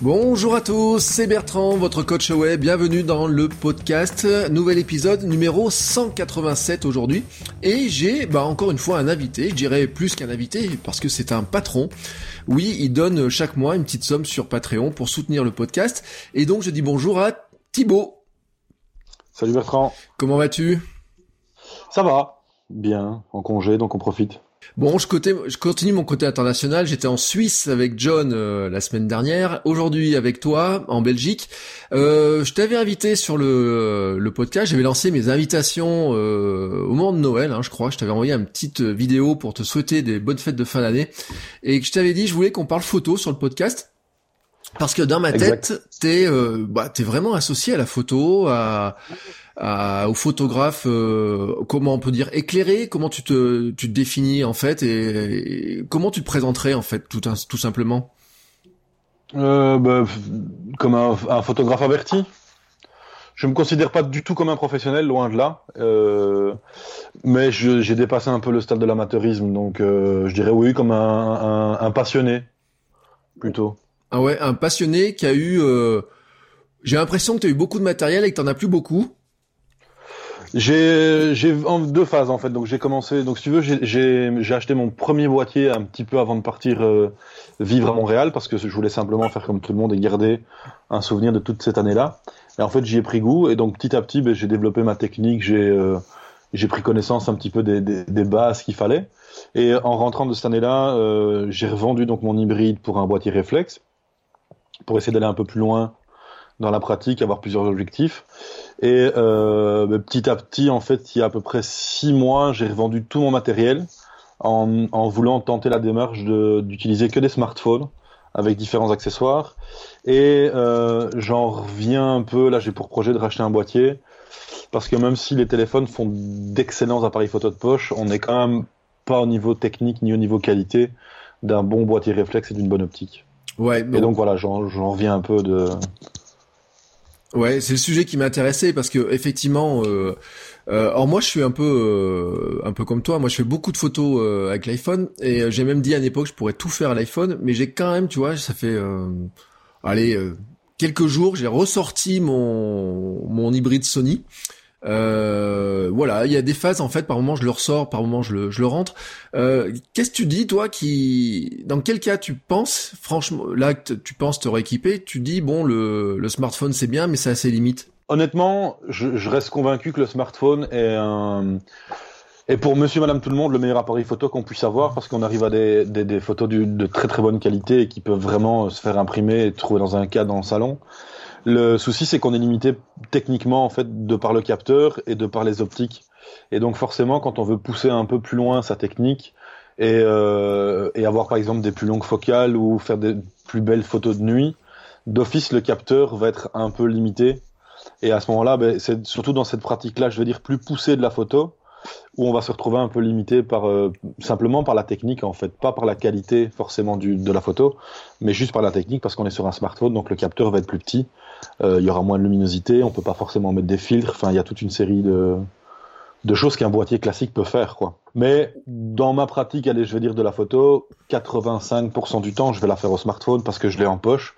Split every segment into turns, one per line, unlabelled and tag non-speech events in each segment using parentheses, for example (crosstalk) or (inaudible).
Bonjour à tous, c'est Bertrand, votre coach web. Bienvenue dans le podcast. Nouvel épisode numéro 187 aujourd'hui. Et j'ai bah, encore une fois un invité, je dirais plus qu'un invité parce que c'est un patron. Oui, il donne chaque mois une petite somme sur Patreon pour soutenir le podcast. Et donc je dis bonjour à Thibaut.
Salut Bertrand.
Comment vas-tu?
Ça va, bien, en congé, donc on profite.
Bon, je, continue mon côté international. J'étais en Suisse avec John euh, la semaine dernière. Aujourd'hui avec toi en Belgique. Euh, je t'avais invité sur le, euh, le podcast. J'avais lancé mes invitations euh, au moment de Noël, hein, je crois. Je t'avais envoyé une petite vidéo pour te souhaiter des bonnes fêtes de fin d'année et je t'avais dit je voulais qu'on parle photo sur le podcast. Parce que dans ma tête, t'es euh, bah, es vraiment associé à la photo, à, à, au photographe, euh, comment on peut dire éclairé, comment tu te, tu te définis en fait et, comment tu te présenterais en fait tout, tout simplement?
Euh, bah, Comme un, un, photographe averti. Je me considère pas du tout comme un professionnel, loin de là. Euh, mais j'ai dépassé un peu le stade de l'amateurisme, donc je dirais oui comme un, un, un passionné plutôt.
Ah ouais, un passionné qui a eu. Euh... J'ai l'impression que tu as eu beaucoup de matériel et que tu as plus beaucoup.
J'ai j'ai en deux phases en fait. Donc j'ai commencé. Donc si tu veux, j'ai acheté mon premier boîtier un petit peu avant de partir euh, vivre à Montréal parce que je voulais simplement faire comme tout le monde et garder un souvenir de toute cette année-là. Et en fait, j'y ai pris goût et donc petit à petit, ben, j'ai développé ma technique. J'ai euh, j'ai pris connaissance un petit peu des, des, des bases qu'il fallait. Et en rentrant de cette année-là, euh, j'ai revendu donc mon hybride pour un boîtier réflexe pour essayer d'aller un peu plus loin dans la pratique, avoir plusieurs objectifs. Et euh, bah, petit à petit, en fait, il y a à peu près six mois, j'ai revendu tout mon matériel en, en voulant tenter la démarche d'utiliser que des smartphones avec différents accessoires. Et euh, j'en reviens un peu, là j'ai pour projet de racheter un boîtier, parce que même si les téléphones font d'excellents appareils photo de poche, on n'est quand même pas au niveau technique ni au niveau qualité d'un bon boîtier réflexe et d'une bonne optique.
Ouais.
Et donc voilà, j'en reviens un peu de.
Ouais, c'est le sujet qui m'intéressait parce que effectivement, euh, euh, alors moi je suis un peu, euh, un peu comme toi. Moi je fais beaucoup de photos euh, avec l'iPhone et euh, j'ai même dit à une époque je pourrais tout faire à l'iPhone, mais j'ai quand même, tu vois, ça fait, euh, allez, quelques jours, j'ai ressorti mon mon hybride Sony euh, voilà, il y a des phases en fait. Par moment, je le ressors, par moment, je le, rentre. Euh, Qu'est-ce que tu dis, toi, qui, dans quel cas tu penses, franchement, là, tu penses te rééquiper, tu dis bon, le, smartphone c'est bien, mais c'est assez limite.
Honnêtement, je, reste convaincu que le smartphone est un pour monsieur, madame, tout le monde, le meilleur appareil photo qu'on puisse avoir parce qu'on arrive à des, photos de très très bonne qualité et qui peuvent vraiment se faire imprimer et trouver dans un cadre dans le salon. Le souci, c'est qu'on est limité techniquement en fait de par le capteur et de par les optiques. Et donc forcément, quand on veut pousser un peu plus loin sa technique et, euh, avoir par exemple des plus longues focales ou faire des plus belles photos de nuit, d'office le capteur va être un peu limité. Et à ce moment-là, ben, c'est surtout dans cette pratique-là, je veux dire plus poussée de la photo, où on va se retrouver un peu limité par euh, simplement par la technique en fait, pas par la qualité forcément de la photo, mais juste par la technique parce qu'on est sur un smartphone, donc le capteur va être plus petit, il y aura moins de luminosité, on peut pas forcément mettre des filtres, enfin il y a toute une série de choses qu'un boîtier classique peut faire quoi. Mais dans ma pratique, allez, je vais dire de la photo, 85% du temps, je vais la faire au smartphone parce que je l'ai en poche,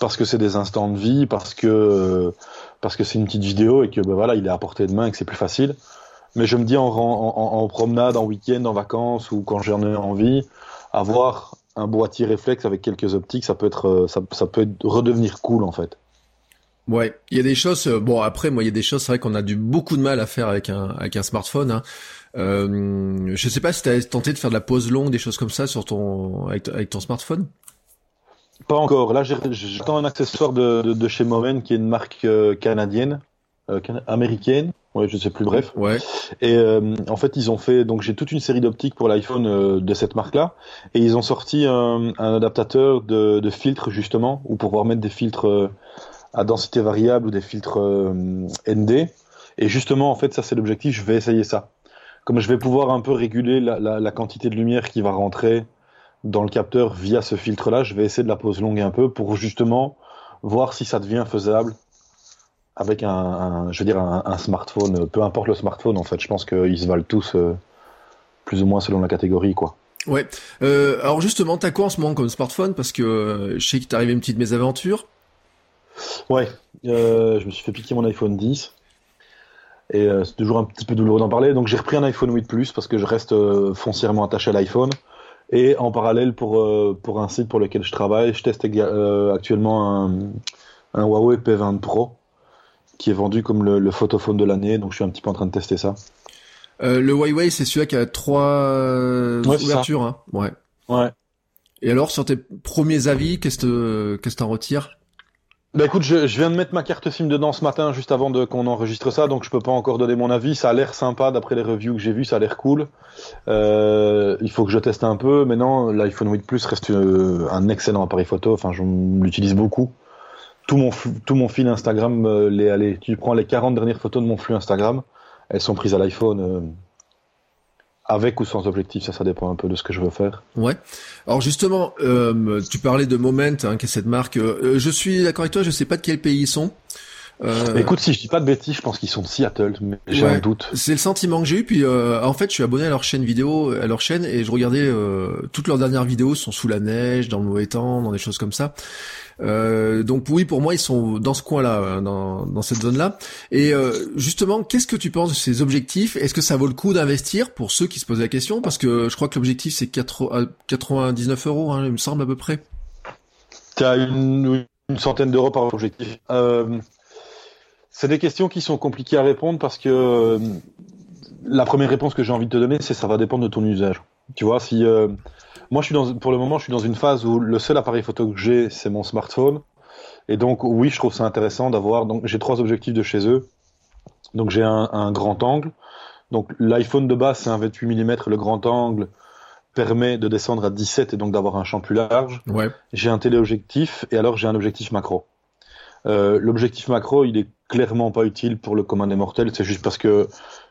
parce que c'est des instants de vie, parce que parce que c'est une petite vidéo et que ben voilà, il est à portée de main et que c'est plus facile. Mais je me dis en, en, en promenade, en week-end, en vacances ou quand j'en ai envie, avoir un boîtier réflexe avec quelques optiques, ça peut être, euh, ça, peut redevenir cool en fait.
Ouais, il y a des choses. Euh, bon, après, moi, il y a des choses. C'est vrai qu'on a du beaucoup de mal à faire avec un avec un smartphone. Hein. Euh, je sais pas si tu as tenté de faire de la pause longue, des choses comme ça sur ton avec, avec ton smartphone?
Pas encore. Là, j'attends un accessoire de, de, de, chez Momen, qui est une marque euh, canadienne, euh, américaine. Ouais, je sais plus. Bref.
Ouais.
Et euh, en fait, ils ont fait. Donc, j'ai toute une série d'optiques pour l'iPhone euh, de cette marque-là, et ils ont sorti un, un adaptateur de, de filtres justement, ou pour pouvoir mettre des filtres euh, à densité variable ou des filtres ND. Et justement, en fait, ça c'est l'objectif. Je vais essayer ça. comme je vais pouvoir un peu réguler la, quantité de lumière qui va rentrer dans le capteur via ce filtre-là, je vais essayer de la pose longue un peu pour justement voir si ça devient faisable avec un, je veux dire un, smartphone, peu importe le smartphone en fait. Je pense qu'ils se valent tous euh, plus ou moins selon la catégorie, quoi.
Ouais. Euh, alors justement, t'as quoi en ce moment comme smartphone? Parce que euh, je sais qu'il t'est arrivé une petite mésaventure.
Ouais, euh, je me suis fait piquer mon iPhone 10. Et euh, c'est toujours un petit peu douloureux d'en parler. Donc j'ai repris un iPhone 8 Plus parce que je reste euh, foncièrement attaché à l'iPhone. Et en parallèle, pour, pour un site pour lequel je travaille, je teste actuellement un, un, Huawei P20 Pro qui est vendu comme le, le photophone de l'année. Donc je suis un petit peu en train de tester ça.
Le Huawei, c'est celui-là qui a trois ouais, ouvertures, hein. Ouais.
Ouais.
Et alors, sur tes premiers avis, qu'est-ce que qu'est-ce que t'en retires?
Bah écoute, je, viens de mettre ma carte SIM dedans ce matin, juste avant de qu'on enregistre ça, donc je peux pas encore donner mon avis. Ça a l'air sympa d'après les reviews que j'ai vues, ça a l'air cool. Euh, il faut que je teste un peu. Maintenant, l'iPhone 8 Plus reste euh, un excellent appareil photo. Enfin, je l'utilise beaucoup. Tout mon tout mon fil Instagram, euh, les allez, tu prends les 40 dernières photos de mon flux Instagram, elles sont prises à l'iPhone. Euh, avec ou sans objectif, ça, ça dépend un peu de ce que je veux faire.
Ouais. Alors justement, euh, tu parlais de Moment, hein, qui est cette marque. Euh, je suis d'accord avec toi, je sais pas de quel pays ils sont.
Euh... Écoute, si je dis pas de bêtises, je pense qu'ils sont de Seattle, mais j'ai
ouais,
un doute.
C'est le sentiment que j'ai eu. Puis euh, en fait, je suis abonné à leur chaîne vidéo, à leur chaîne, et je regardais euh, toutes leurs dernières vidéos sont sous la neige, dans le mauvais temps, dans des choses comme ça. Euh, donc oui, pour moi, ils sont dans ce coin-là, dans, dans cette zone-là. Et euh, justement, qu'est-ce que tu penses de ces objectifs? Est-ce que ça vaut le coup d'investir pour ceux qui se posent la question? Parce que je crois que l'objectif c'est 99 euros, hein, il me semble à peu près.
Tu as une, une, centaine d'euros par objectif. Euh, c'est des questions qui sont compliquées à répondre parce que euh, la première réponse que j'ai envie de te donner, c'est ça va dépendre de ton usage. Tu vois, si euh, moi, je suis dans, pour le moment, je suis dans une phase où le seul appareil photo que j'ai, c'est mon smartphone. Et donc, oui, je trouve ça intéressant d'avoir. Donc, j'ai trois objectifs de chez eux. Donc, j'ai un, un, grand angle. Donc, l'iPhone de base, c'est un 28 mm. Le grand angle permet de descendre à 17 et donc d'avoir un champ plus large.
Ouais.
J'ai un téléobjectif et alors j'ai un objectif macro. Euh, L'objectif macro, il est clairement pas utile pour le commun des mortels. C'est juste parce que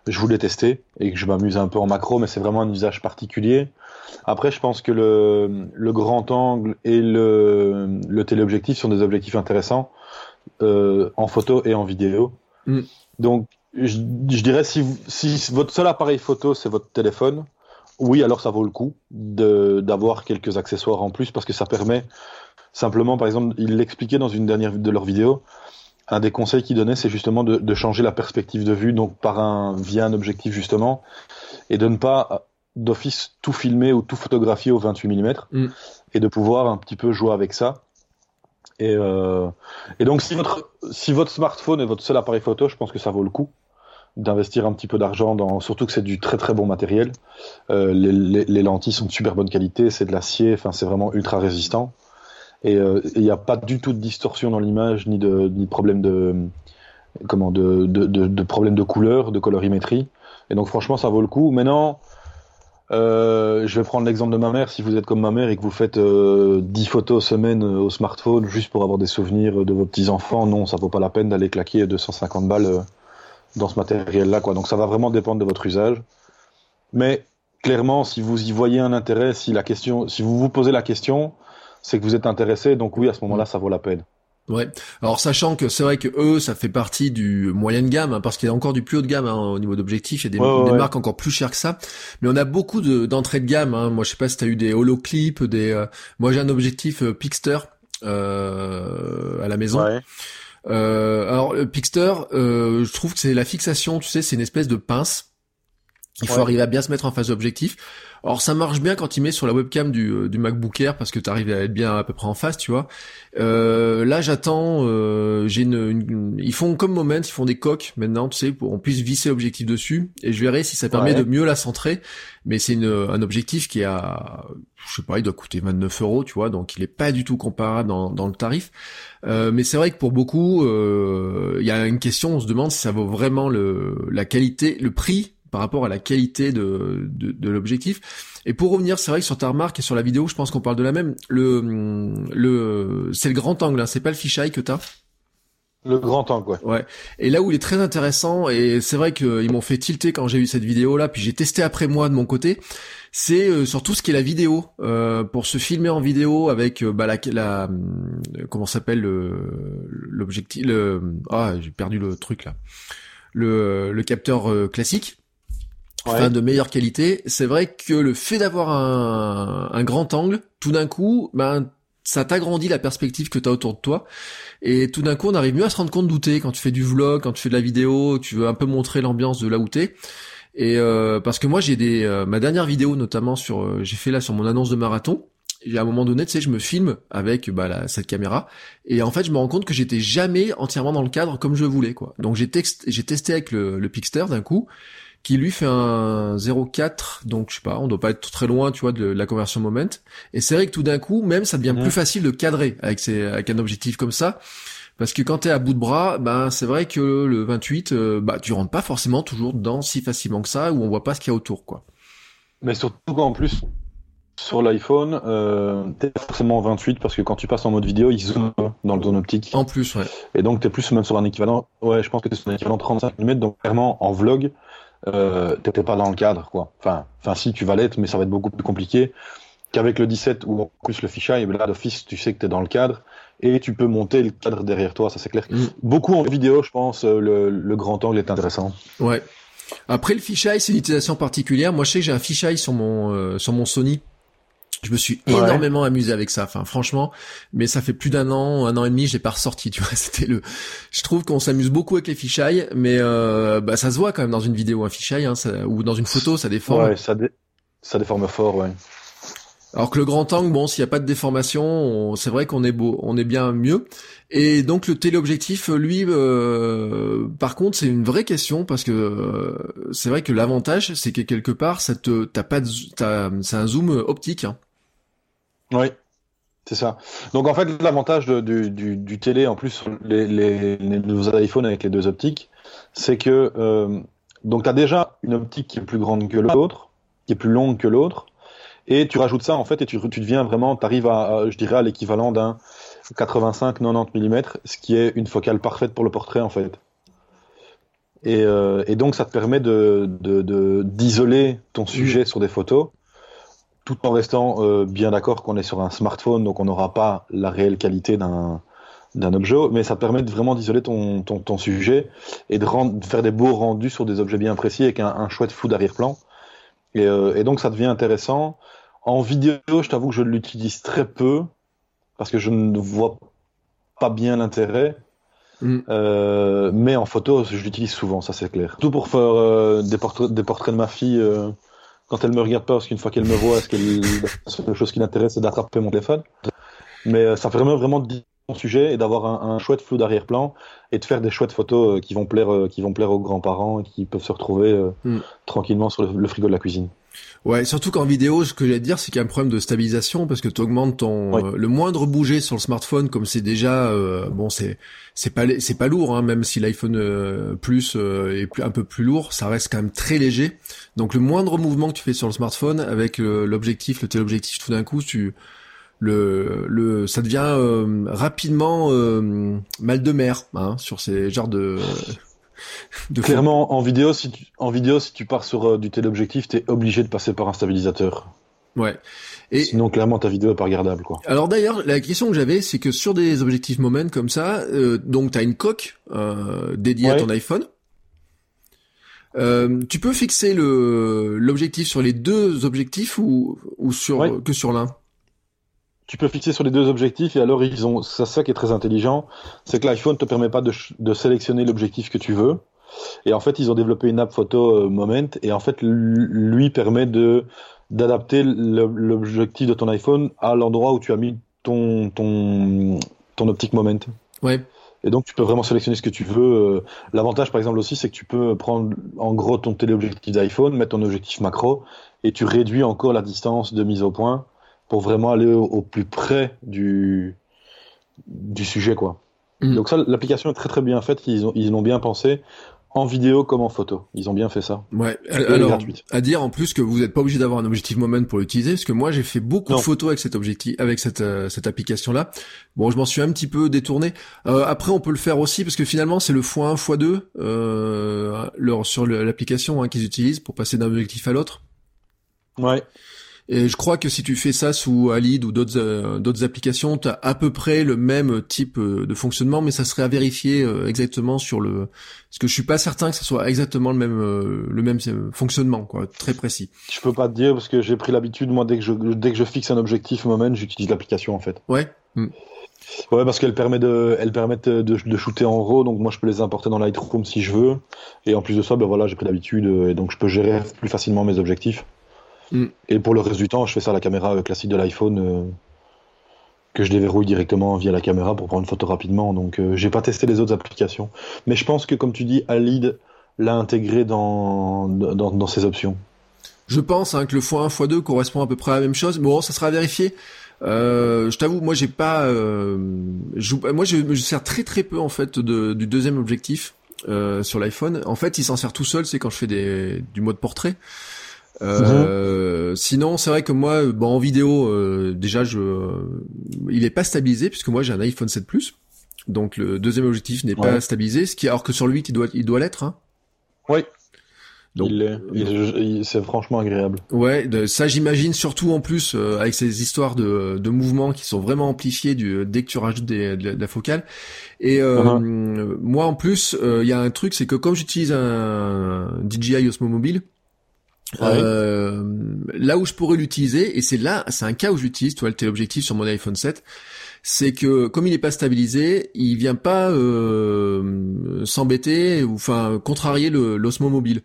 je voulais tester et que je m'amuse un peu en macro, mais c'est vraiment un usage particulier. Après, je pense que le, le grand angle et le, le téléobjectif sont des objectifs intéressants euh, en photo et en vidéo.
Mm.
Donc, je, je, dirais si, si votre seul appareil photo c'est votre téléphone, oui, alors ça vaut le coup d'avoir quelques accessoires en plus parce que ça permet simplement, par exemple, il l'expliquait dans une dernière de leurs vidéos, un des conseils qu'il donnait, c'est justement de, de, changer la perspective de vue, donc par un via un objectif justement, et de ne pas d'office tout filmer ou tout photographier au 28 mm,
mm.
et de pouvoir un petit peu jouer avec ça. Et, euh, et donc si votre si votre smartphone est votre seul appareil photo, je pense que ça vaut le coup d'investir un petit peu d'argent dans surtout que c'est du très très bon matériel. Euh, les, les, les, lentilles sont de super bonne qualité, c'est de l'acier, enfin c'est vraiment ultra résistant. Et il euh, n'y a pas du tout de distorsion dans l'image ni de ni problème de comment de, de, de, de couleur, de colorimétrie. Et donc franchement ça vaut le coup. Maintenant euh, je vais prendre l'exemple de ma mère. Si vous êtes comme ma mère et que vous faites euh, 10 photos semaine euh, au smartphone juste pour avoir des souvenirs de vos petits enfants, non, ça vaut pas la peine d'aller claquer 250 balles euh, dans ce matériel-là. Donc ça va vraiment dépendre de votre usage. Mais clairement, si vous y voyez un intérêt, si la question, si vous vous posez la question, c'est que vous êtes intéressé. Donc oui, à ce moment-là, ça vaut la peine.
Ouais. Alors sachant que c'est vrai que eux, ça fait partie du moyen de gamme, hein, parce qu'il y a encore du plus haut de gamme hein, au niveau d'objectifs. Il y a des,
ouais,
des
ouais.
marques encore plus chères que ça, mais on a beaucoup d'entrées de, de, gamme. Hein. Moi, je sais pas si t'as eu des holoclips, des. Euh... Moi, j'ai un objectif euh, Pixter euh, à la maison.
Ouais.
Euh, alors le Pixter, euh, je trouve que c'est la fixation, tu sais, c'est une espèce de pince. Il faut ouais. arriver à bien se mettre en face d'objectif. Alors ça marche bien quand il met sur la webcam du, euh, du MacBook Air parce que tu arrives à être bien à peu près en face, tu vois. Euh, là j'attends, euh, j'ai une, une, ils font comme Moment, ils font des coques maintenant, tu sais, pour qu'on puisse visser l'objectif dessus et je verrai si ça permet ouais. de mieux la centrer. Mais c'est un objectif qui a, je sais pas, il doit coûter 29 euros, tu vois, donc il est pas du tout comparable dans, dans le tarif. Euh, mais c'est vrai que pour beaucoup, il y a une question, on se demande si ça vaut vraiment le la qualité, le prix par rapport à la qualité de, de, de l'objectif. Et pour revenir, c'est vrai que sur ta remarque et sur la vidéo, je pense qu'on parle de la même. Le, le, c'est le grand angle, hein, c'est pas le fisheye que t'as.
Le grand angle, ouais.
Ouais. Et là où il est très intéressant, et c'est vrai qu'ils m'ont fait tilter quand j'ai vu cette vidéo là, puis j'ai testé après moi de mon côté, c'est euh, sur tout ce qui est la vidéo. Euh, pour se filmer en vidéo avec euh, bah, la, la euh, comment s'appelle l'objectif, le ah j'ai perdu le truc là, le, le capteur classique. De meilleure qualité. C'est vrai que le fait d'avoir un, un grand angle, tout d'un coup, ben ça t'agrandit la perspective que tu as autour de toi. Et tout d'un coup, on arrive mieux à se rendre compte d'où t'es quand tu fais du vlog, quand tu fais de la vidéo, tu veux un peu montrer l'ambiance de là où t'es. Et euh, parce que moi, j'ai des euh, ma dernière vidéo notamment sur, euh, j'ai fait là sur mon annonce de marathon. Et à un moment donné, tu sais, je me filme avec bah, la, cette caméra, et en fait, je me rends compte que j'étais jamais entièrement dans le cadre comme je voulais, quoi. Donc j'ai j'ai testé avec le, le Pixter d'un coup, qui lui fait un 0,4, donc je sais pas, on doit pas être très loin, tu vois, de la conversion moment. Et c'est vrai que tout d'un coup, même ça devient plus facile de cadrer avec, ces, avec un objectif comme ça. Parce que quand t'es à bout de bras, ben c'est vrai que le 28, euh, bah tu rentres pas forcément toujours dedans si facilement que ça, où on voit pas ce qu'il y a autour, quoi.
Mais surtout qu'en plus, sur l'iPhone, euh, t'es forcément 28 parce que quand tu passes en mode vidéo, il zoome dans le zone optique.
En plus, ouais.
Et donc t'es plus même sur un équivalent, ouais, je pense que t'es sur un équivalent 35 mm, donc clairement en vlog, euh, t'étais pas dans le cadre, quoi. Enfin, enfin, si tu vas l'être, mais ça va être beaucoup plus compliqué qu'avec le 17 ou en plus le fichier, là d'office, tu sais que t'es dans le cadre et tu peux monter le cadre derrière toi, ça c'est clair. Mm. Beaucoup en vidéo, je pense, euh, le, le, grand angle est intéressant.
Ouais. Après le fisheye, c'est une utilisation particulière. Moi, je sais que j'ai un fisheye sur mon euh, sur mon Sony. Je me suis énormément amusé avec ça. Enfin, franchement, mais ça fait plus d'un an, un an et demi, j'ai pas ressorti. Tu vois, (laughs) c'était le. Je trouve qu'on s'amuse beaucoup avec les fisheye, mais euh, bah, ça se voit quand même dans une vidéo un fisheye, hein, ou dans une photo, ça déforme.
Ouais, ça, dé... ça déforme fort, ouais.
Alors que le grand angle, bon, s'il n'y a pas de déformation, c'est vrai qu'on est beau, on est bien mieux. Et donc le téléobjectif, lui, euh, par contre, c'est une vraie question parce que euh, c'est vrai que l'avantage, c'est que quelque part, ça te, t'as pas, c'est un zoom optique. Hein.
Oui, c'est ça. Donc en fait, l'avantage du, du, du, télé, en plus, les, les, les nouveaux iPhones avec les deux optiques, c'est que euh, donc t'as déjà une optique qui est plus grande que l'autre, qui est plus longue que l'autre et tu rajoutes ça en fait et tu, tu deviens vraiment, tu arrives à, je dirais, à l'équivalent d'un 85-90 mm, ce qui est une focale parfaite pour le portrait en fait. Et, euh, et donc ça te permet de d'isoler de, ton mmh. sujet sur des photos, tout en restant euh, bien d'accord qu'on est sur un smartphone, donc on n'aura pas la réelle qualité d'un d'un objet, mais ça permet de vraiment d'isoler ton, ton, ton, sujet et de, rendre, de, faire des beaux rendus sur des objets bien précis avec un, un chouette flou d'arrière-plan. Et, euh, et, donc ça devient intéressant. En vidéo, je t'avoue que je l'utilise très peu parce que je ne vois pas bien l'intérêt. Mm. Euh, mais en photo, je l'utilise souvent, ça c'est clair. Tout pour faire euh, des, portraits, des portraits de ma fille quand elle me regarde pas, parce qu'une fois qu'elle me voit, est-ce qu'elle quelque chose qui l'intéresse, c'est d'attraper mon téléphone? Mais euh, ça permet vraiment de dire mon sujet et d'avoir un, un, chouette flou d'arrière-plan et de faire des chouettes photos qui vont plaire, qui vont plaire aux grands-parents et qui peuvent se retrouver mm. tranquillement sur le, le frigo de la cuisine.
Ouais, surtout qu'en vidéo, ce que j'allais te dire, c'est qu'il y a un problème de stabilisation parce que tu augmentes ton euh, le moindre bouger sur le smartphone, comme c'est déjà euh, bon, c'est c'est pas c'est pas lourd, hein, même si l'iPhone euh, Plus est plus, un peu plus lourd, ça reste quand même très léger. Donc le moindre mouvement que tu fais sur le smartphone avec l'objectif, le téléobjectif, tout d'un coup, tu le le ça devient rapidement mal de mer hein, sur ces genres de
Clairement, en vidéo, si tu, en vidéo, si tu pars sur euh, du téléobjectif, t'es obligé de passer par un stabilisateur.
Ouais.
Et Sinon, clairement, ta vidéo est pas regardable, quoi.
Alors d'ailleurs, la question que j'avais, c'est que sur des objectifs Moment comme ça, euh, donc t'as une coque euh, dédiée à ton iPhone. Euh, tu peux fixer le l'objectif sur les deux objectifs ou, ou sur que sur l'un?
Tu peux fixer sur les deux objectifs et alors ils ont c'est ça qui est très intelligent, c'est que l'iPhone te permet pas de, de sélectionner l'objectif que tu veux. Et en fait, ils ont développé une app photo euh, Moment et en fait lui permet de d'adapter l'objectif de ton iPhone à l'endroit où tu as mis ton ton ton optique Moment.
Ouais.
Et donc tu peux vraiment sélectionner ce que tu veux. Euh, l'avantage par exemple aussi c'est que tu peux prendre en gros ton téléobjectif d'iPhone, mettre ton objectif macro et tu réduis encore la distance de mise au point pour vraiment aller au, plus près du, du sujet, quoi. Mm. Donc ça, l'application est très très bien faite, ils ont, ils ont bien pensé. en vidéo comme en photo. Ils ont bien fait ça.
Ouais. Alors, à dire en plus que vous n'êtes pas obligé d'avoir un objectif moment pour l'utiliser, parce que moi j'ai fait beaucoup de photos avec cet objectif, avec cette euh, cette application là. Bon, je m'en suis un petit peu détourné. Euh, après, on peut le faire aussi parce que finalement c'est le x1 x2 euh, sur l'application hein, qu'ils utilisent pour passer d'un objectif à l'autre.
Ouais.
Et je crois que si tu fais ça sous Alid ou d'autres euh, d'autres applications, tu as à peu près le même type euh, de fonctionnement, mais ça serait à vérifier euh, exactement sur le. Parce que je suis pas certain que ce soit exactement le même le même fonctionnement, quoi, très précis.
Je peux pas te dire parce que j'ai pris l'habitude, moi, dès que je dès que je fixe un objectif moment, j'utilise l'application en fait.
Ouais. Hmm.
Ouais, parce qu'elle permet de, elle permet de, de, shooter en RAW, donc moi je peux les importer dans Lightroom si je veux. Et en plus de ça, ben voilà, j'ai pris l'habitude et donc je peux gérer plus facilement mes objectifs. Mm. Et pour le reste du temps, je fais ça à la caméra euh, classique de l'iPhone euh, que je déverrouille directement via la caméra pour prendre une photo rapidement. Donc, euh, j'ai pas testé les autres applications. Mais je pense que, comme tu dis, Alid l'a intégré dans, dans, ses options.
Je pense hein, que le x1, x2 correspond à peu près à la même chose. Bon, ça sera vérifié. Euh, je t'avoue, moi j'ai pas, moi je sers très très peu en fait de, du deuxième objectif sur l'iPhone. En fait, il s'en sert tout seul, c'est quand je fais des, du mode portrait. Euh, sinon, c'est vrai que moi, bon, en vidéo, euh, déjà, je, il est pas stabilisé puisque moi j'ai un iPhone 7 Plus, donc le deuxième objectif n'est pas stabilisé, ce qui alors que sur le 8 il doit, il doit l'être. Hein.
Oui. Donc, c'est franchement agréable.
Ouais, de, ça j'imagine surtout en plus euh, avec ces histoires de, de mouvements qui sont vraiment amplifiés du, dès que tu rajoutes des, de, la focale. Et uh-huh. moi en plus, il y a un truc, c'est que comme j'utilise un DJI Osmo Mobile, euh, là où je pourrais l'utiliser, et c'est là, c'est un cas où j'utilise, tu vois, le téléobjectif sur mon iPhone 7, c'est que comme il n'est pas stabilisé, il vient pas euh, s'embêter ou enfin contrarier l'osmo mobile.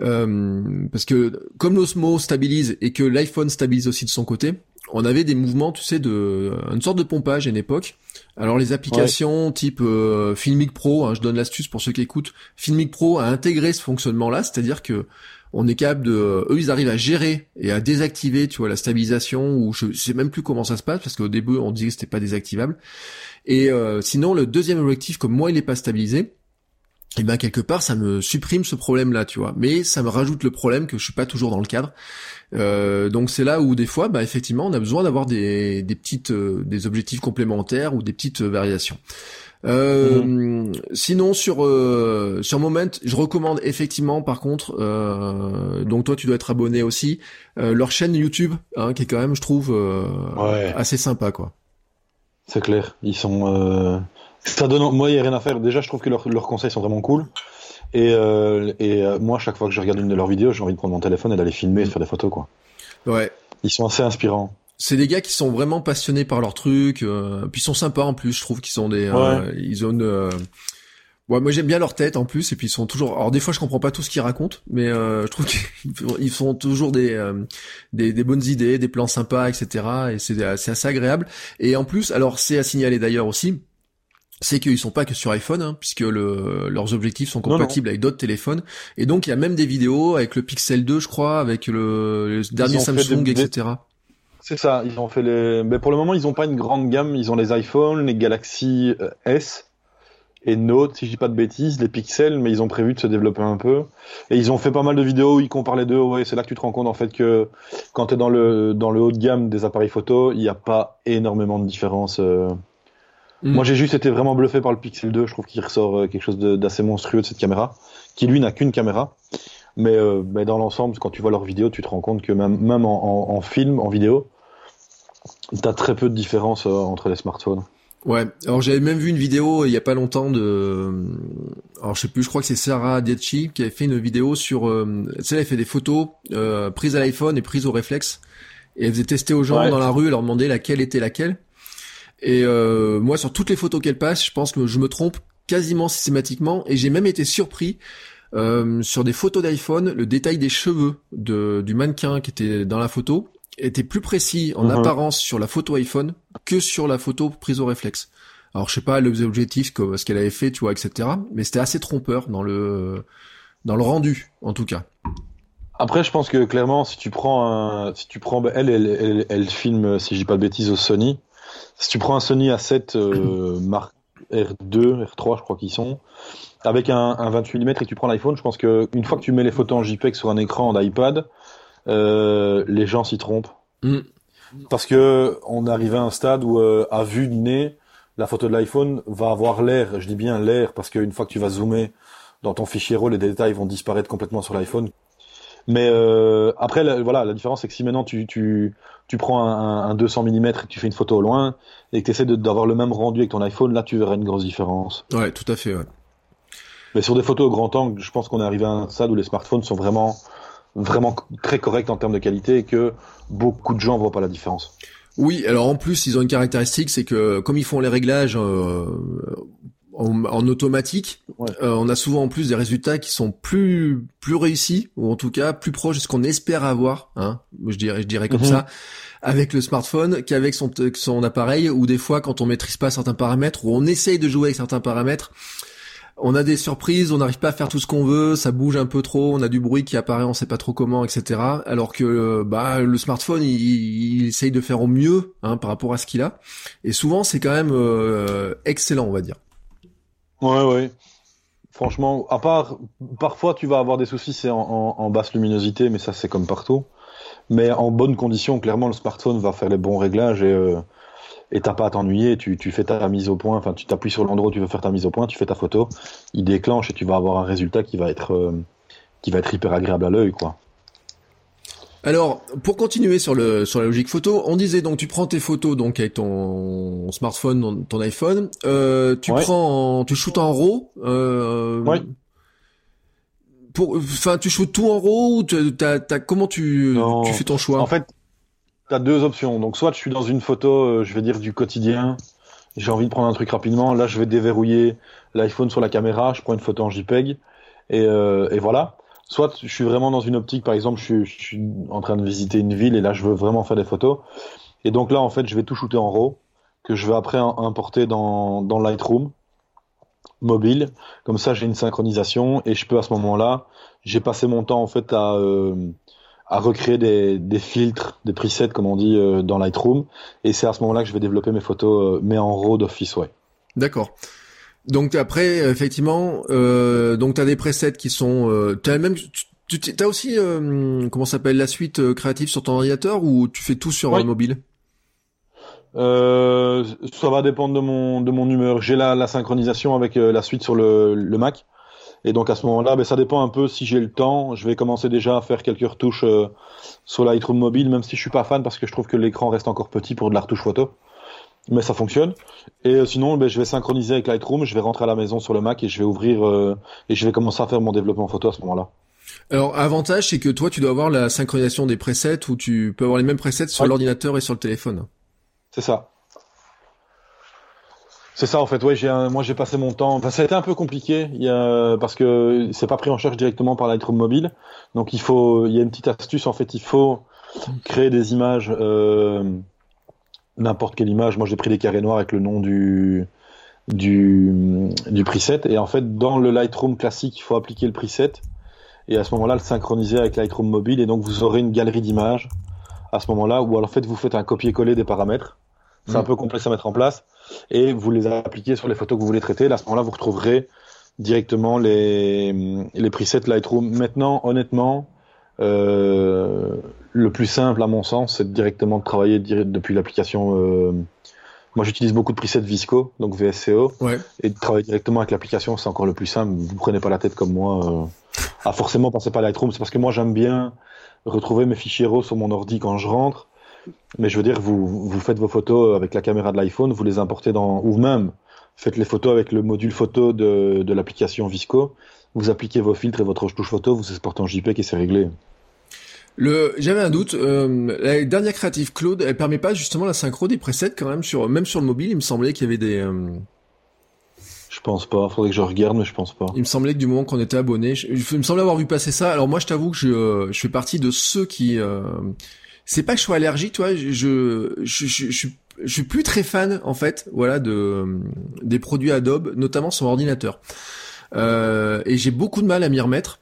Euh, parce que comme l'osmo stabilise et que l'iPhone stabilise aussi de son côté, on avait des mouvements, tu sais, de une sorte de pompage à une époque. Alors les applications type euh, Filmic Pro, hein, je donne l'astuce pour ceux qui écoutent, Filmic Pro a intégré ce fonctionnement-là, c'est-à-dire que on est capable de, eux ils arrivent à gérer et à désactiver, tu vois, la stabilisation ou je sais même plus comment ça se passe parce qu'au début on disait que c'était pas désactivable. Et euh, sinon le deuxième objectif, comme moi il est pas stabilisé, et eh ben quelque part ça me supprime ce problème là, tu vois. Mais ça me rajoute le problème que je suis pas toujours dans le cadre. Euh, donc c'est là où des fois, bah effectivement, on a besoin d'avoir des, petites, euh, des objectifs complémentaires ou des petites variations. Euh. Sinon sur euh, sur Moment, je recommande effectivement par contre. Euh, donc toi tu dois être abonné aussi euh, leur chaîne YouTube, hein, qui est quand même je trouve assez sympa quoi.
C'est clair, ils sont. Ça donne. Moi il y a rien à faire. Déjà je trouve que leurs leurs conseils sont vraiment cool. Et, et moi, chaque fois que je regarde une de leurs vidéos, j'ai envie de prendre mon téléphone et d'aller filmer et faire des photos, quoi.
Ouais.
Ils sont assez inspirants
c'est des gars qui sont vraiment passionnés par leur truc, euh, puis ils sont sympas en plus. Je trouve qu'ils sont des, euh, ils ont euh... ouais, moi j'aime bien leur tête en plus, et puis ils sont toujours. Alors des fois je comprends pas tout ce qu'ils racontent, mais euh, je trouve (laughs) qu'ils font toujours des, euh, des, des bonnes idées, des plans sympas, etc. Et c'est c'est assez agréable. Et en plus, alors c'est à signaler d'ailleurs aussi c'est qu'ils sont pas que sur iPhone, hein, puisque le, leurs objectifs sont compatibles avec d'autres téléphones. Et donc il y a même des vidéos avec le Pixel 2, je crois, avec le, le dernier Samsung, etc.
C'est ça, ils ont fait les. Mais pour le moment, ils n'ont pas une grande gamme. Ils ont les iPhones, les Galaxy euh, S et Note, si je dis pas de bêtises, les Pixels, mais ils ont prévu de se développer un peu. Et ils ont fait pas mal de vidéos où ils comparent les deux. Ouais, c'est là que tu te rends compte en fait que quand tu es dans le dans le haut de gamme des appareils photo, il n'y a pas énormément de différence. Euh. Mm. Moi, j'ai juste été vraiment bluffé par le Pixel 2. Je trouve qu'il ressort euh, quelque chose d'assez monstrueux de cette caméra, qui lui n'a qu'une caméra. Mais, mais dans l'ensemble, quand tu vois leurs vidéos, tu te rends compte que même, même en, en film, en vidéo, T'as très peu de différence euh, entre les smartphones.
Ouais, alors j'avais même vu une vidéo il y a pas longtemps de, alors je sais plus, je crois que c'est Sarah Dietchi qui avait fait une vidéo sur, euh... tu sais, elle fait des photos euh, prises à l'iPhone et prises au réflexe, et elle faisait tester aux gens dans la rue, elle leur demandait laquelle était laquelle. Et euh, moi, sur toutes les photos qu'elle passe, je pense que je me trompe quasiment systématiquement, et j'ai même été surpris euh, sur des photos d'iPhone, le détail des cheveux de, du mannequin qui était dans la photo était plus précis en mhm. apparence sur la photo iPhone que sur la photo prise au réflexe. Alors je sais pas les objectifs, ce qu'elle avait fait, tu vois, etc. Mais c'était assez trompeur dans le dans le rendu, en tout cas.
Après, je pense que clairement, si tu prends un, si tu prends, bah, elle, elle, elle, filme, si dis pas de bêtises, au Sony. Si tu prends un Sony A7 euh, marque R2, R3, je crois qu'ils sont, avec un, 28 mm et tu prends l'iPhone, je pense que une fois que tu mets les photos en JPEG sur un écran d'iPad, euh, les gens s'y trompent. Mm. Parce que on arrive à un stade où, euh, à vue de nez, la photo de l'iPhone va avoir l'air, je dis bien l'air, parce qu'une fois que tu vas zoomer dans ton fichier RAW, les détails vont disparaître complètement sur l'iPhone. Mais euh, après, la, voilà, la différence c'est que si maintenant tu, tu, tu prends un, un 200 mm et que tu fais une photo au loin et que tu essaies d'avoir le même rendu avec ton iPhone, là tu verras une grosse différence.
Ouais, tout à fait. Ouais.
Mais sur des photos au grand angle, je pense qu'on est arrivé à un stade où les smartphones sont vraiment vraiment très corrects en termes de qualité et que beaucoup de gens voient pas la différence.
Oui, alors en plus, ils ont une caractéristique, c'est que comme ils font les réglages euh, en, automatique, euh, on a souvent en plus des résultats qui sont plus plus réussis ou en tout cas plus proches de ce qu'on espère avoir. Hein, je dirais, je dirais comme mhm. ça avec le smartphone qu'avec son son appareil ou des fois quand on maîtrise pas certains paramètres ou on essaye de jouer avec certains paramètres on a des surprises, on n'arrive pas à faire tout ce qu'on veut, ça bouge un peu trop, on a du bruit qui apparaît, on sait pas trop comment, etc. Alors que euh, bah le smartphone, il, essaye de faire au mieux hein, par rapport à ce qu'il a. Et souvent, c'est quand même euh, excellent, on va dire.
Ouais, ouais. Franchement, à part parfois tu vas avoir des soucis, c'est en, basse luminosité, mais ça c'est comme partout. Mais en bonne condition, clairement, le smartphone va faire les bons réglages et euh, et t'as pas à t'ennuyer, tu, tu fais ta mise au point, enfin tu t'appuies sur l'endroit où tu veux faire ta mise au point, tu fais ta photo, il déclenche et tu vas avoir un résultat qui va être euh, qui va être hyper agréable à l'œil quoi.
Alors, pour continuer sur le sur la logique photo, on disait donc tu prends tes photos donc avec ton smartphone, ton iPhone, euh, tu prends, tu shootes en RAW. Euh,
ouais.
Pour, enfin, tu shootes tout en RAW ou t'as, t'as, comment tu tu fais ton choix?
En fait, tu as deux options. Donc soit je suis dans une photo, euh, je vais dire du quotidien, j'ai envie de prendre un truc rapidement, là je vais déverrouiller l'iPhone sur la caméra, je prends une photo en JPEG et, euh, et voilà. Soit je suis vraiment dans une optique, par exemple, je suis, en train de visiter une ville et là je veux vraiment faire des photos. Et donc là en fait je vais tout shooter en RAW que je vais après importer dans, dans Lightroom mobile. Comme ça j'ai une synchronisation et je peux à ce moment-là, j'ai passé mon temps en fait à euh, à recréer des, des, filtres, des presets comme on dit euh, dans Lightroom, et c'est à ce moment-là que je vais développer mes photos, euh, mais en RAW d'Office, ouais.
D'accord. Donc après, effectivement, euh, donc t'as des presets qui sont, euh, t'as même, tu t'as aussi, euh, comment s'appelle la suite créative sur ton ordinateur ou tu fais tout sur ouais. mobile?
Euh, Ça va dépendre de mon de mon humeur. J'ai la, la synchronisation avec la suite sur le, le Mac. Et donc à ce moment-là, ben, ça dépend un peu si j'ai le temps. Je vais commencer déjà à faire quelques retouches euh, sur Lightroom mobile, même si je suis pas fan parce que je trouve que l'écran reste encore petit pour de la retouche photo. Mais ça fonctionne. Et euh, sinon, ben, je vais synchroniser avec Lightroom, je vais rentrer à la maison sur le Mac et je vais ouvrir euh, et je vais commencer à faire mon développement photo à ce moment-là.
Alors, avantage, c'est que toi, tu dois avoir la synchronisation des presets où tu peux avoir les mêmes presets sur l'ordinateur et sur le téléphone.
C'est ça. C'est ça en fait. Ouais, j'ai moi j'ai passé mon temps. Enfin, ça a été un peu compliqué. Il y a... parce que c'est pas pris en charge directement par Lightroom mobile. Donc il faut, il y a une petite astuce en fait. Il faut créer des images, euh... n'importe quelle image. Moi j'ai pris des carrés noirs avec le nom du du du preset. Et en fait dans le Lightroom classique, il faut appliquer le preset et à ce moment-là le synchroniser avec Lightroom mobile. Et donc vous aurez une galerie d'images à ce moment-là. Ou alors en fait vous faites un copier-coller des paramètres. C'est un mm. peu complexe à mettre en place et vous les appliquez sur les photos que vous voulez traiter. Là, à ce moment-là, vous retrouverez directement les, les presets Lightroom. Maintenant, honnêtement, euh, le plus simple, à mon sens, c'est directement de travailler depuis l'application. Euh, moi, j'utilise beaucoup de presets Visco, donc VSCO,
ouais.
et de travailler directement avec l'application, c'est encore le plus simple. Vous prenez pas la tête comme moi euh, à forcément passer par Lightroom. C'est parce que moi, j'aime bien retrouver mes fichiers RAW sur mon ordi quand je rentre mais je veux dire, vous, vous faites vos photos avec la caméra de l'iPhone, vous les importez dans, ou même faites les photos avec le module photo de, de l'application Visco, vous appliquez vos filtres et votre touche photo, vous exportez en JPEG et c'est réglé.
Le, j'avais un doute. Euh, la dernière Creative Cloud, elle permet pas justement la synchro des presets quand même sur, même sur le mobile. Il me semblait qu'il y avait des. Euh...
Je pense pas. Faudrait que je regarde, mais je pense pas.
Il me semblait que du moment qu'on était abonné, je, il me semblait avoir vu passer ça. Alors moi, je t'avoue que je, euh, je fais partie de ceux qui euh, c'est pas que je sois allergique, toi, je, je, je, je, je suis plus très fan en fait, voilà, de des produits Adobe, notamment sur ordinateur. Euh, et j'ai beaucoup de mal à m'y remettre.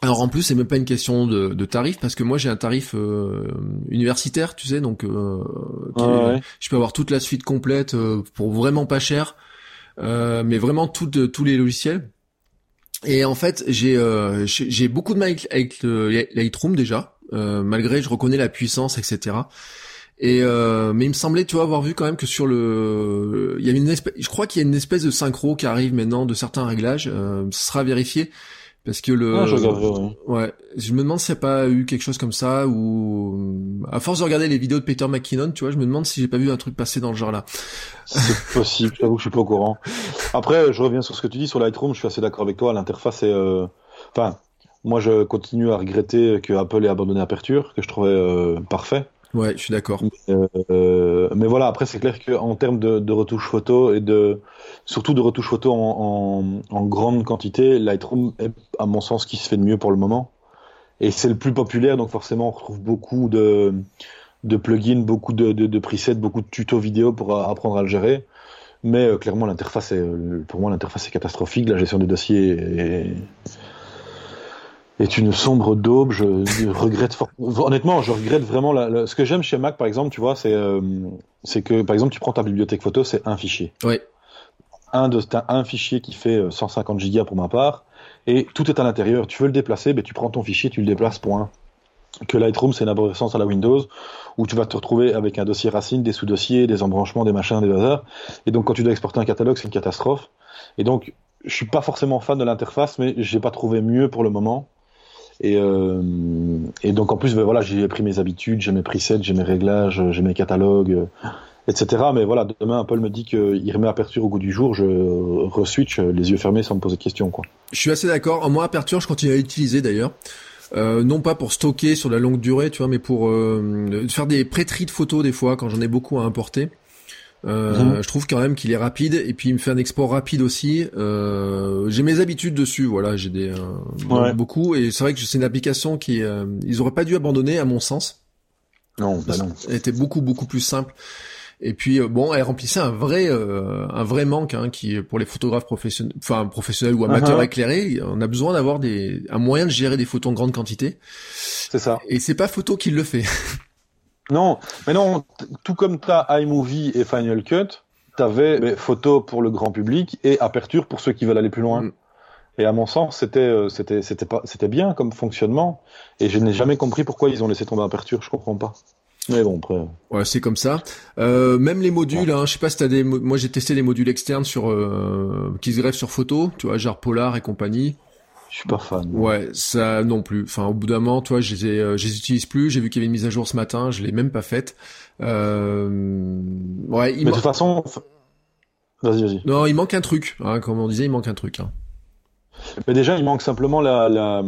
Alors en plus, c'est même pas une question de, de tarif parce que moi j'ai un tarif euh, universitaire, tu sais, donc euh, je peux avoir toute la suite complète euh, pour vraiment pas cher. mais vraiment tout, tous les logiciels. Et en fait, j'ai j'ai beaucoup de mal avec, Lightroom déjà, malgré je reconnais la puissance, etc. Et mais il me semblait, tu vois, avoir vu quand même que sur le, il y a une espèce, je crois qu'il y a une espèce de synchro qui arrive maintenant de certains réglages. ce sera vérifié. Parce que le,
ah, je
ouais, je me demande s'il n'y a pas eu quelque chose comme ça ou à force de regarder les vidéos de Peter McKinnon, tu vois, je me demande si j'ai pas vu un truc passer dans le genre là.
C'est (laughs) possible, j'avoue que je suis pas au courant. Après, je reviens sur ce que tu dis sur Lightroom, je suis assez d'accord avec toi. L'interface est, euh... enfin, moi je continue à regretter que Apple ait abandonné Aperture, que je trouvais euh, parfait.
Ouais, je suis d'accord.
Euh, mais voilà, après c'est clair qu'en termes de, de retouches photo et de surtout de retouches photo en, en, en, grande quantité, Lightroom est à mon sens qui se fait de mieux pour le moment. Et c'est le plus populaire, donc forcément on retrouve beaucoup de, de plugins, beaucoup de, de, de presets, beaucoup de tutos vidéo pour apprendre à le gérer. Mais euh, clairement l'interface est, pour moi l'interface est catastrophique, la gestion des dossiers est est une sombre daube. Je, regrette honnêtement, je regrette vraiment la, ce que j'aime chez Mac par exemple, tu vois, c'est euh, c'est que par exemple tu prends ta bibliothèque photo, c'est un fichier.
Oui.
Un de un fichier qui fait 150 euh, gigas pour ma part et tout est à l'intérieur. Tu veux le déplacer, ben tu prends ton fichier, tu le déplaces point. Que Lightroom, c'est une abréviation à la Windows, où tu vas te retrouver avec un dossier racine, des sous-dossiers, des embranchements, des machins, des hasards. Et donc, quand tu dois exporter un catalogue, c'est une catastrophe. Et donc, je suis pas forcément fan de l'interface, mais j'ai pas trouvé mieux pour le moment. Et, euh, et donc en plus, ben, voilà, j'ai pris mes habitudes, j'ai mes presets, j'ai mes réglages, j'ai mes catalogues, euh, etc. Mais voilà, demain Apple me dit qu'il remet Aperture au goût du jour, je re-switch les yeux fermés sans me poser de questions. Quoi.
Je suis assez d'accord. Moi, Aperture, je continue à utiliser d'ailleurs. Euh, non pas pour stocker sur la longue durée, tu vois, mais pour faire des pré-tri de photos des fois quand j'en ai beaucoup à importer. Euh. Je trouve quand même qu'il est rapide et puis il me fait un export rapide aussi. Euh, j'ai mes habitudes dessus, voilà, j'ai des euh, beaucoup et c'est vrai que c'est une application qui euh, ils auraient pas dû abandonner à mon sens.
Non, bah non.
Elle était beaucoup beaucoup plus simple. Et puis bon, elle remplissait un vrai un vrai manque hein, qui pour les photographes professionnels, enfin professionnels ou amateurs uh-huh. éclairés, on a besoin d'avoir des un moyen de gérer des photos en grande quantité.
C'est ça.
Et c'est pas photo qui le fait. (laughs)
Non, mais non, tout comme tu as iMovie et Final Cut, tu avais photo pour le grand public et aperture pour ceux qui veulent aller plus loin. Mm. Et à mon sens, c'était euh, c'était c'était pas c'était bien comme fonctionnement et je n'ai jamais compris pourquoi ils ont laissé tomber aperture, je comprends pas. Mais bon, après.
Ouais, c'est comme ça. Euh, même les modules, hein, je sais pas si t'as des. Moi, j'ai testé les modules externes sur euh, qui se greffent sur photo, tu vois, genre Polar et compagnie.
Je suis pas fan.
Ouais, ça non plus. Enfin, au bout d'un moment, toi, je les, euh, je les utilise plus. J'ai vu qu'il y avait une mise à jour ce matin, je l'ai même pas faite. Euh... Ouais,
il Mais de toute façon, vas-y, vas-y.
Non, il manque un truc. Hein, comme on disait, il manque un truc. Hein.
Mais déjà, il manque simplement la, la...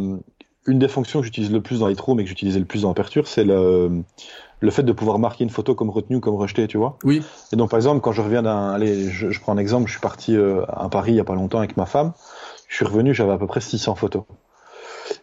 une des fonctions que j'utilise le plus dans Lightroom et que j'utilisais le plus dans Aperture, c'est le le fait de pouvoir marquer une photo comme retenue ou comme rejetée, tu vois.
Oui.
Et donc, par exemple, quand je reviens d'un, allez, je, je, prends un exemple, je suis parti euh, à Paris il y a pas longtemps avec ma femme je suis revenu, j'avais à peu près 600 photos.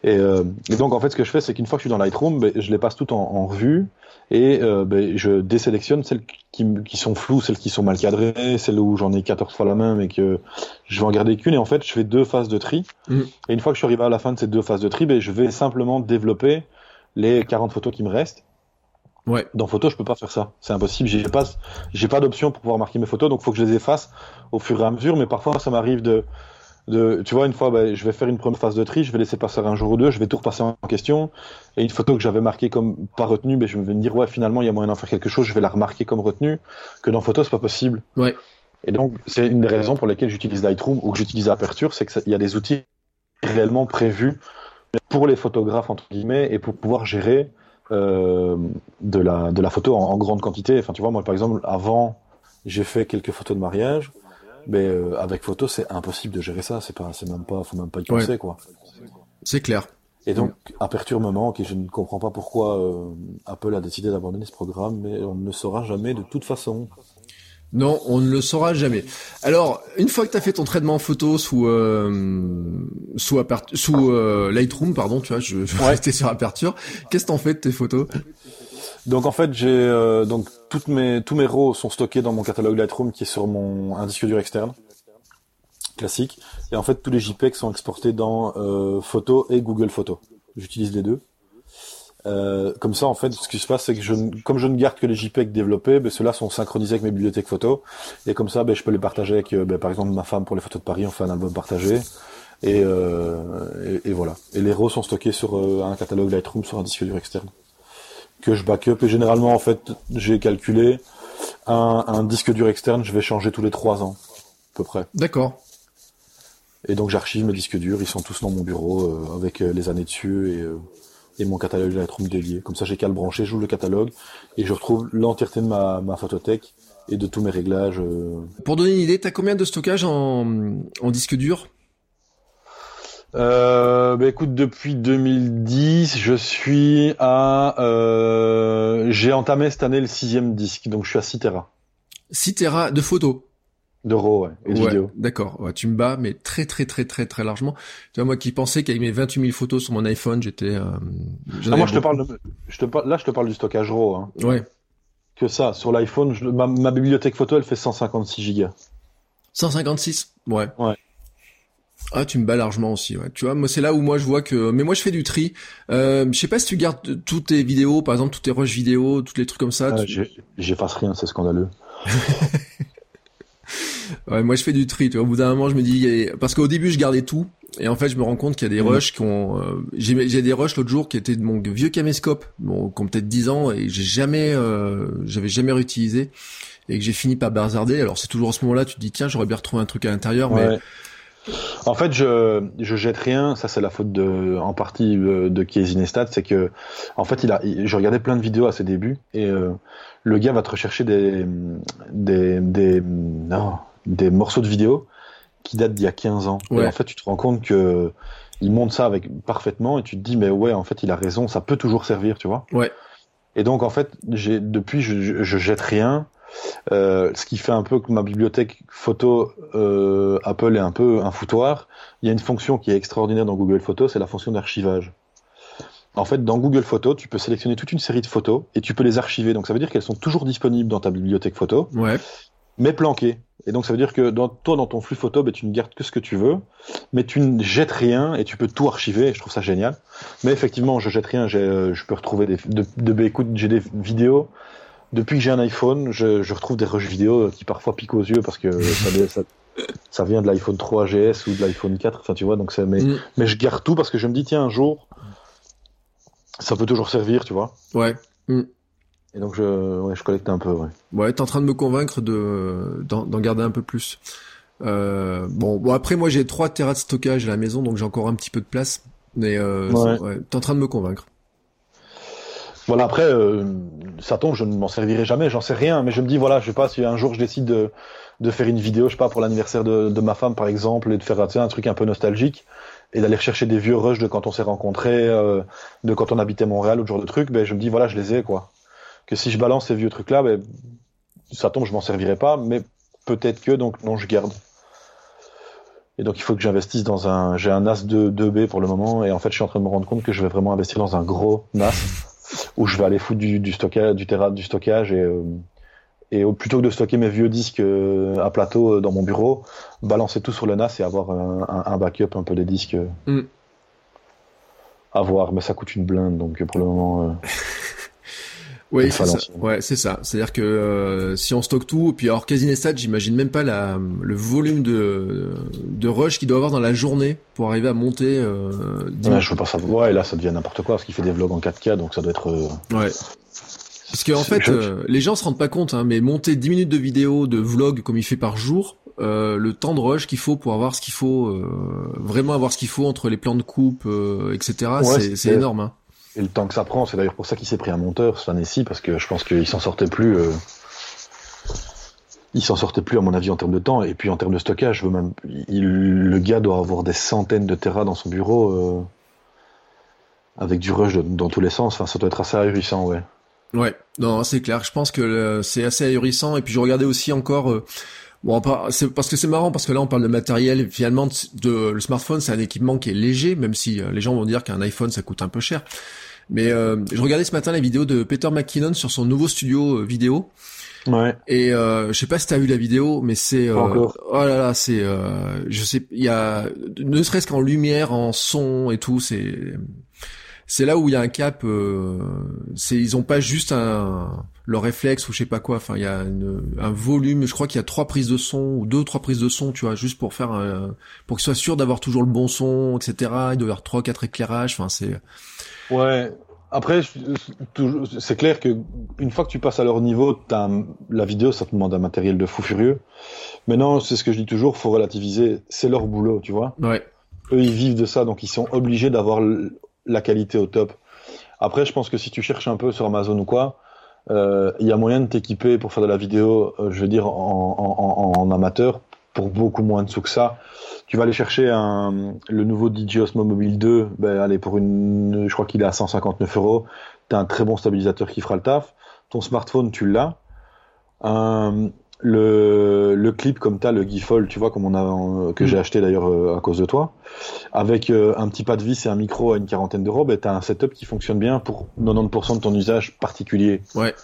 Et, euh, et, donc en fait, ce que je fais, c'est qu'une fois que je suis dans Lightroom, ben, je les passe toutes en, en revue et euh, ben, je désélectionne celles qui, qui, sont floues, celles qui sont mal cadrées, celles où j'en ai 14 fois la même et que je vais en garder qu'une. Et en fait, je fais deux phases de tri. Mm. Et une fois que je suis arrivé à la fin de ces deux phases de tri, ben, je vais simplement développer les 40 photos qui me restent.
Ouais.
Dans photo, je peux pas faire ça. C'est impossible. J'ai pas, j'ai pas d'option pour pouvoir marquer mes photos, donc faut que je les efface au fur et à mesure. Mais parfois, ça m'arrive de de, tu vois, une fois, bah, je vais faire une première phase de tri, je vais laisser passer un jour ou deux, je vais tout repasser en question. Et une photo que j'avais marquée comme pas retenue, ben, je vais me dire, ouais, finalement, il y a moyen d'en faire quelque chose, je vais la remarquer comme retenue, que dans photo, c'est pas possible.
Ouais.
Et donc, c'est une des raisons pour lesquelles j'utilise Lightroom ou que j'utilise Aperture, c'est qu'il y a des outils réellement prévus pour les photographes, entre guillemets, et pour pouvoir gérer euh, de, la, de la photo en, en grande quantité. Enfin, tu vois, moi, par exemple, avant, j'ai fait quelques photos de mariage mais euh, avec photo, c'est impossible de gérer ça. C'est pas, c'est même pas, faut même pas y penser, quoi.
C'est clair.
Et donc, Aperture me manque et je ne comprends pas pourquoi euh, Apple a décidé d'abandonner ce programme, mais on ne le saura jamais de toute façon.
Non, on ne le saura jamais. Alors, une fois que tu as fait ton traitement photo sous euh, sous, sous euh, Lightroom, pardon, tu vois, je, je vais rester (laughs) sur Aperture. Qu'est-ce que t'en fais de tes photos?
Donc en fait, j'ai euh, donc toutes mes tous mes RAW sont stockés dans mon catalogue Lightroom qui est sur mon un disque dur externe classique. Et en fait, tous les JPEG sont exportés dans euh, Photo et Google Photo. J'utilise les deux. Euh, comme ça, en fait, ce qui se passe, c'est que je, comme je ne garde que les JPEG développés, ben, ceux-là sont synchronisés avec mes bibliothèques photos. Et comme ça, ben, je peux les partager avec, euh, ben, par exemple, ma femme pour les photos de Paris, on fait un album partagé. Et, euh, et, voilà. Et les RAW sont stockés sur euh, un catalogue Lightroom sur un disque dur externe que je backup. Et généralement, en fait, j'ai calculé un, un disque dur externe, je vais changer tous les trois ans, à peu près.
D'accord.
Et donc j'archive mes disques durs, ils sont tous dans mon bureau euh, avec euh, les années dessus et, euh, et mon catalogue Lightroom dédié. Comme ça j'ai qu'à le brancher, j'ouvre le catalogue et je retrouve l'entièreté de ma, ma photothèque et de tous mes réglages.
Pour donner une idée, t'as combien de stockage en, en disque dur?
Euh, bah écoute, depuis 2010, je suis à, euh, j'ai entamé cette année le sixième disque, donc je suis à 6 Tera.
6 Tera de photos.
D'euros, ouais, et de
ouais,
vidéos.
D'accord, ouais, tu me bats, mais très très très très très largement. Tu vois, moi qui pensais qu'avec mes 28 000 photos sur mon iPhone, j'étais... Euh,
ah, moi je te parle, de, je te parle, là je te parle du stockage RAW. Hein.
Ouais.
Que ça, sur l'iPhone, ma, ma bibliothèque photo, elle fait 156 gigas.
156 Ouais.
Ouais.
Ah, tu me bats largement aussi, ouais. Tu vois, moi c'est là où moi je vois que, mais moi je fais du tri. Euh, je sais pas si tu gardes toutes tes vidéos, par exemple toutes tes rushs vidéo, tous les trucs comme ça.
Ah,
tu...
J'efface rien, c'est scandaleux. (laughs)
ouais, moi je fais du tri. Tu vois, au bout d'un moment je me dis, parce qu'au début je gardais tout, et en fait je me rends compte qu'il y a des mmh. rushs qui ont, euh, j'ai des rushs l'autre jour qui étaient de mon vieux caméscope, bon, qui ont peut-être 10 ans et j'ai jamais, euh, j'avais jamais réutilisé et que j'ai fini par bazarder. Alors c'est toujours à ce moment-là, tu te dis tiens j'aurais bien retrouvé un truc à l'intérieur,
ouais.
mais
en fait, je je jette rien. Ça, c'est la faute de en partie euh, de Neistat, c'est que en fait, il a. Il, je regardais plein de vidéos à ses débuts et euh, le gars va te rechercher des des des non, des morceaux de vidéos qui datent d'il y a 15 ans.
Ouais.
Et en fait, tu te rends compte que il monte ça avec parfaitement et tu te dis mais ouais, en fait, il a raison. Ça peut toujours servir, tu vois.
Ouais.
Et donc en fait, j'ai depuis je, je, je jette rien. Euh, ce qui fait un peu que ma bibliothèque photo euh, Apple est un peu un foutoir. Il y a une fonction qui est extraordinaire dans Google Photos, c'est la fonction d'archivage. En fait, dans Google Photos, tu peux sélectionner toute une série de photos et tu peux les archiver. Donc ça veut dire qu'elles sont toujours disponibles dans ta bibliothèque photo,
ouais.
mais planquées. Et donc ça veut dire que dans, toi, dans ton flux photo, ben, tu ne gardes que ce que tu veux, mais tu ne jettes rien et tu peux tout archiver. Et je trouve ça génial. Mais effectivement, je jette rien. Euh, je peux retrouver des, de, de, de écoute, j'ai des vidéos depuis que j'ai un iPhone, je, je, retrouve des rushs vidéo qui parfois piquent aux yeux parce que (laughs) ça, ça, ça vient de l'iPhone 3 GS ou de l'iPhone 4. Enfin, tu vois, donc c'est, mais, mm. mais je garde tout parce que je me dis, tiens, un jour, ça peut toujours servir, tu vois.
Ouais. Mm.
Et donc, je, ouais, je collecte un peu, ouais.
Ouais, t'es en train de me convaincre de, d'en, d'en garder un peu plus. Euh, bon, bon, après, moi, j'ai 3 Tera de stockage à la maison, donc j'ai encore un petit peu de place. Mais, euh,
ouais.
ouais, t'es en train de me convaincre.
Voilà, après, euh, ça tombe, je ne m'en servirai jamais, j'en sais rien, mais je me dis, voilà, je sais pas, si un jour je décide de, de faire une vidéo, je sais pas, pour l'anniversaire de, de, ma femme, par exemple, et de faire sais, un truc un peu nostalgique, et d'aller rechercher des vieux rushs de quand on s'est rencontrés, euh, de quand on habitait Montréal, ou ce genre de trucs, ben, je me dis, voilà, je les ai, quoi. Que si je balance ces vieux trucs-là, ben, ça tombe, je m'en servirai pas, mais peut-être que, donc, non, je garde. Et donc il faut que j'investisse dans un, j'ai un NAS 2, 2B pour le moment, et en fait je suis en train de me rendre compte que je vais vraiment investir dans un gros NAS où je vais aller foutre du, du stockage, du terra, du stockage et euh, et plutôt que de stocker mes vieux disques euh, à plateau dans mon bureau, balancer tout sur le NAS et avoir un backup un peu des disques.
Mm.
À voir, mais ça coûte une blinde donc pour le moment. Euh...
Oui, c'est ça. Ouais, c'est ça. C'est-à-dire que euh, si on stocke tout, puis alors Casinestat, j'imagine même pas la, le volume de, de rush qu'il doit avoir dans la journée pour arriver à monter. Euh,
ouais, je veux pas savoir. Ouais, là, ça devient n'importe quoi parce qu'il fait des vlogs en 4K, donc ça doit être. Euh...
Ouais. Parce qu'en en fait, euh, les gens se rendent pas compte, hein, mais monter 10 minutes de vidéo, de vlog comme il fait par jour, euh, le temps de rush qu'il faut pour avoir ce qu'il faut, euh, vraiment avoir ce qu'il faut entre les plans de coupe, etc. Ouais, c'est énorme. Hein.
Et le temps que ça prend, c'est d'ailleurs pour ça qu'il s'est pris un monteur, Svanessi, parce que je pense qu'il s'en sortait plus. Euh... Il s'en sortait plus à mon avis en termes de temps et puis en termes de stockage. Le gars doit avoir des centaines de terras dans son bureau euh... avec du rush dans tous les sens. Enfin, ça doit être assez ahurissant, ouais.
Ouais, non, c'est clair. Je pense que c'est assez ahurissant. Et puis je regardais aussi encore. Euh... Bon, c'est parce que c'est marrant parce que là on parle de matériel. Finalement, de, le smartphone c'est un équipement qui est léger, même si euh, les gens vont dire qu'un iPhone ça coûte un peu cher. Mais euh, je regardais ce matin la vidéo de Peter McKinnon sur son nouveau studio euh, vidéo.
Ouais.
Et euh, je sais pas si t'as vu la vidéo, mais c'est euh, oh là là, c'est euh, je sais, il y a ne serait-ce qu'en lumière, en son et tout, c'est c'est là où il y a un cap. Euh, c'est ils ont pas juste un leur réflexe ou je sais pas quoi. Enfin, il y a un volume. Je crois qu'il y a trois prises de son ou deux trois prises de son, tu vois, juste pour faire un, pour qu'ils soient sûrs d'avoir toujours le bon son, etc. Il doit y avoir trois quatre éclairages. Enfin, c'est
ouais. Après, c'est clair que une fois que tu passes à leur niveau, la vidéo, ça te demande un matériel de fou furieux. Maintenant, c'est ce que je dis toujours, faut relativiser. C'est leur boulot, tu vois.
Ouais.
Eux, ils vivent de ça, donc ils sont obligés d'avoir la qualité au top. Après, je pense que si tu cherches un peu sur Amazon ou quoi, euh, il y a moyen de t'équiper pour faire de la vidéo, euh, je veux dire, en, amateur, pour beaucoup moins de sous que ça. Tu vas aller chercher un, le nouveau DJ Osmo Mobile 2, ben, allez, pour une, je crois qu'il est à 159 euros. T'as un très bon stabilisateur qui fera le taf. Ton smartphone, tu l'as. Le, le clip comme t'as le Gifol, tu vois, comme on a que j'ai mm. acheté d'ailleurs euh, à cause de toi, avec euh, un petit pas de vis et un micro à une quarantaine d'euros, ben t'as un setup qui fonctionne bien pour 90% de ton usage particulier.
Ouais.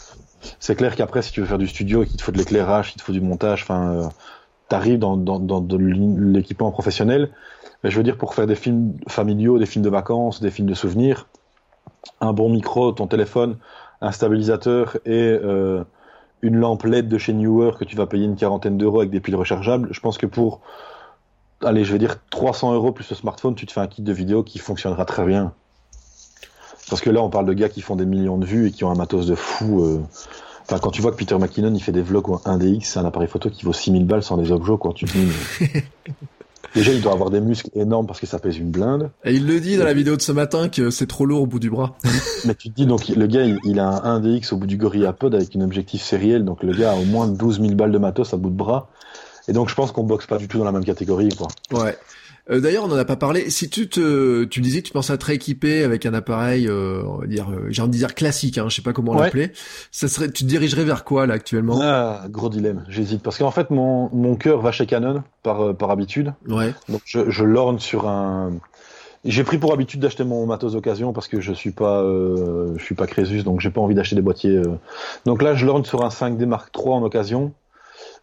C'est clair qu'après, si tu veux faire du studio et qu'il te faut de l'éclairage, qu'il te faut du montage, enfin, euh, t'arrives dans, dans, dans l'équipement professionnel. Mais je veux dire, pour faire des films familiaux, des films de vacances, des films de souvenirs, un bon micro, ton téléphone, un stabilisateur et euh, une lampe LED de chez Newer que tu vas payer une quarantaine d'euros avec des piles rechargeables, je pense que pour, allez, je vais dire 300 euros plus le smartphone, tu te fais un kit de vidéo qui fonctionnera très bien. Parce que là, on parle de gars qui font des millions de vues et qui ont un matos de fou. Euh. Enfin, quand tu vois que Peter McKinnon, il fait des vlogs ou un DX, c'est un appareil photo qui vaut 6000 balles sans les objets, quoi. Tu te dis, (laughs) Déjà, il doit avoir des muscles énormes parce que ça pèse une blinde.
Et il le dit dans la vidéo de ce matin que c'est trop lourd au bout du bras. (laughs)
Mais tu te dis, donc, le gars, il, a un 1DX au bout du Gorilla Pod avec une objectif sériel. Donc, le gars a au moins 12 000 balles de matos à bout de bras. Et donc, je pense qu'on boxe pas du tout dans la même catégorie, quoi.
Ouais. Euh, d'ailleurs, on n'en a pas parlé. Si tu te, tu disais que tu pensais être équipé avec un appareil, euh, on va dire, euh, j'ai envie de dire classique, hein, je sais pas comment l'appeler. Ça serait, tu te dirigerais vers quoi là actuellement?
Ah, gros dilemme. J'hésite parce qu'en fait, mon mon cœur va chez Canon par par habitude.
Ouais.
Donc je, je lorne sur un. J'ai pris pour habitude d'acheter mon matos d'occasion parce que je suis pas, je suis pas Crésus, donc j'ai pas envie d'acheter des boîtiers. Donc là, je lorne sur un 5D Mark III en occasion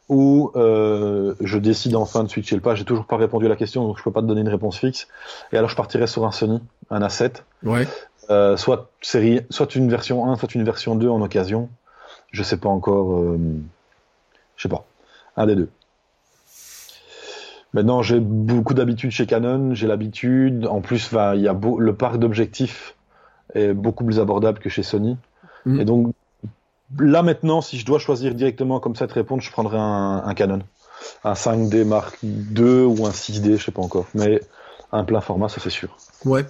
où euh, je décide enfin de switcher le pas. J'ai toujours pas répondu à la question, donc je peux pas te donner une réponse fixe. Et alors je partirai sur un Sony, un A7.
Ouais.
Euh, soit série, soit une version 1, soit une version 2 en occasion. Je sais pas encore. Euh, je sais pas. Un des deux. Maintenant, j'ai beaucoup d'habitude chez Canon. J'ai l'habitude. En plus, il y a le parc d'objectifs est beaucoup plus abordable que chez Sony. Mm. Et donc, Là maintenant, si je dois choisir directement comme ça de répondre, je prendrais un, Canon. Un 5D Mark II ou un 6D, je sais pas encore. Mais un plein format, ça c'est sûr.
Ouais.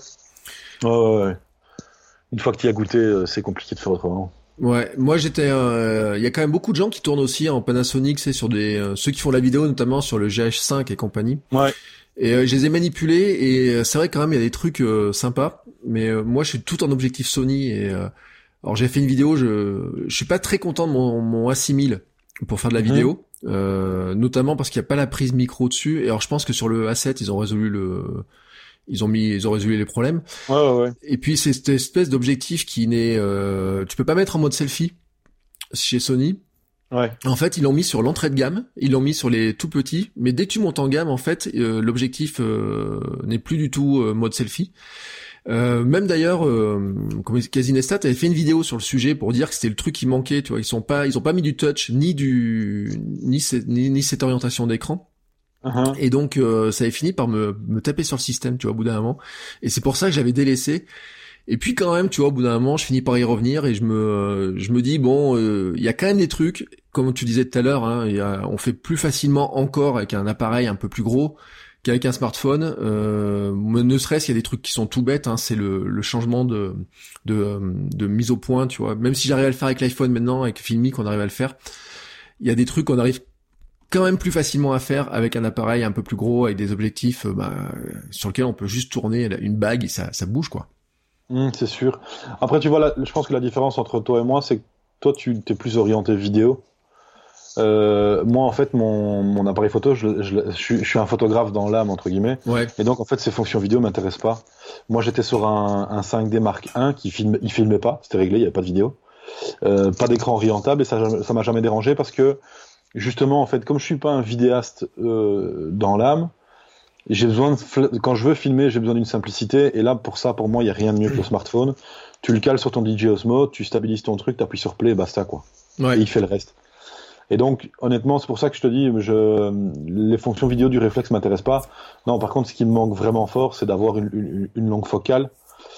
ouais. Une fois que tu as goûté, euh, c'est compliqué de faire autrement.
Ouais, moi j'étais, euh, il y a quand même beaucoup de gens qui tournent aussi en Panasonic, c'est sur des euh, ceux qui font la vidéo notamment sur le GH5 et compagnie.
Ouais.
Et je les ai manipulés et c'est vrai quand même il y a des trucs sympas, mais moi je suis tout en objectif Sony et alors j'ai fait une vidéo, je je suis pas très content de mon, mon A6000 pour faire de la mhm. vidéo, euh, notamment parce qu'il n'y a pas la prise micro dessus. Et alors je pense que sur le A7 ils ont résolu le ils ont mis ils ont résolu les problèmes.
Ouais, ouais, ouais.
Et puis c'est cette espèce d'objectif qui n'est euh, tu peux pas mettre en mode selfie chez Sony.
Ouais.
En fait, ils l'ont mis sur l'entrée de gamme, ils l'ont mis sur les tout petits, mais dès que tu montes en gamme, en fait, euh, l'objectif euh, n'est plus du tout euh, mode selfie. Euh, même d'ailleurs, euh, Casinestat avait fait une vidéo sur le sujet pour dire que c'était le truc qui manquait. Tu vois, ils sont pas, ils ont pas mis du touch ni du ni, ni, cette orientation d'écran. Uh-huh. Et donc euh, ça avait fini par me, me taper sur le système, tu vois, au bout d'un moment. Et c'est pour ça que j'avais délaissé. Et puis quand même, tu vois, au bout d'un moment, je finis par y revenir et je me, je me dis bon, euh, il y a quand même des trucs, comme tu disais tout à l'heure, hein, on fait plus facilement encore avec un appareil un peu plus gros qu'avec un smartphone, euh, ne serait-ce qu'il y a des trucs qui sont tout bêtes, hein, c'est le, changement de, mise au point, tu vois. Même si j'arrive à le faire avec l'iPhone maintenant, avec Filmic, on arrive à le faire. Il y a des trucs qu'on arrive quand même plus facilement à faire avec un appareil un peu plus gros, avec des objectifs euh, bah, sur lesquels on peut juste tourner une bague et ça, bouge, quoi.
Mmh, c'est sûr. Après, tu vois, je pense que la différence entre toi et moi, c'est que toi, tu t'es plus orienté vidéo. Euh, moi, en fait, mon, mon appareil photo, je, je, je, suis un photographe dans l'âme, entre guillemets.
Ouais.
Et donc, en fait, ces fonctions vidéo m'intéressent pas. Moi, j'étais sur un, un 5D Mark I qui filme, il filmait pas, c'était réglé, il n'y avait pas de vidéo. Euh, pas d'écran orientable et ça, ça m'a jamais dérangé parce que, justement, en fait, comme je suis pas un vidéaste euh, dans l'âme, j'ai besoin de, quand je veux filmer, j'ai besoin d'une simplicité. Et là, pour ça, pour moi, il n'y a rien de mieux que le smartphone. Tu le cales sur ton DJ Osmo, tu stabilises ton truc, tu appuies sur play, basta quoi.
Ouais.
Et il fait le reste. Et donc, honnêtement, c'est pour ça que je te dis, je, les fonctions vidéo du réflexe m'intéressent pas. Non, par contre, ce qui me manque vraiment fort, c'est d'avoir une, une, une, longue focale,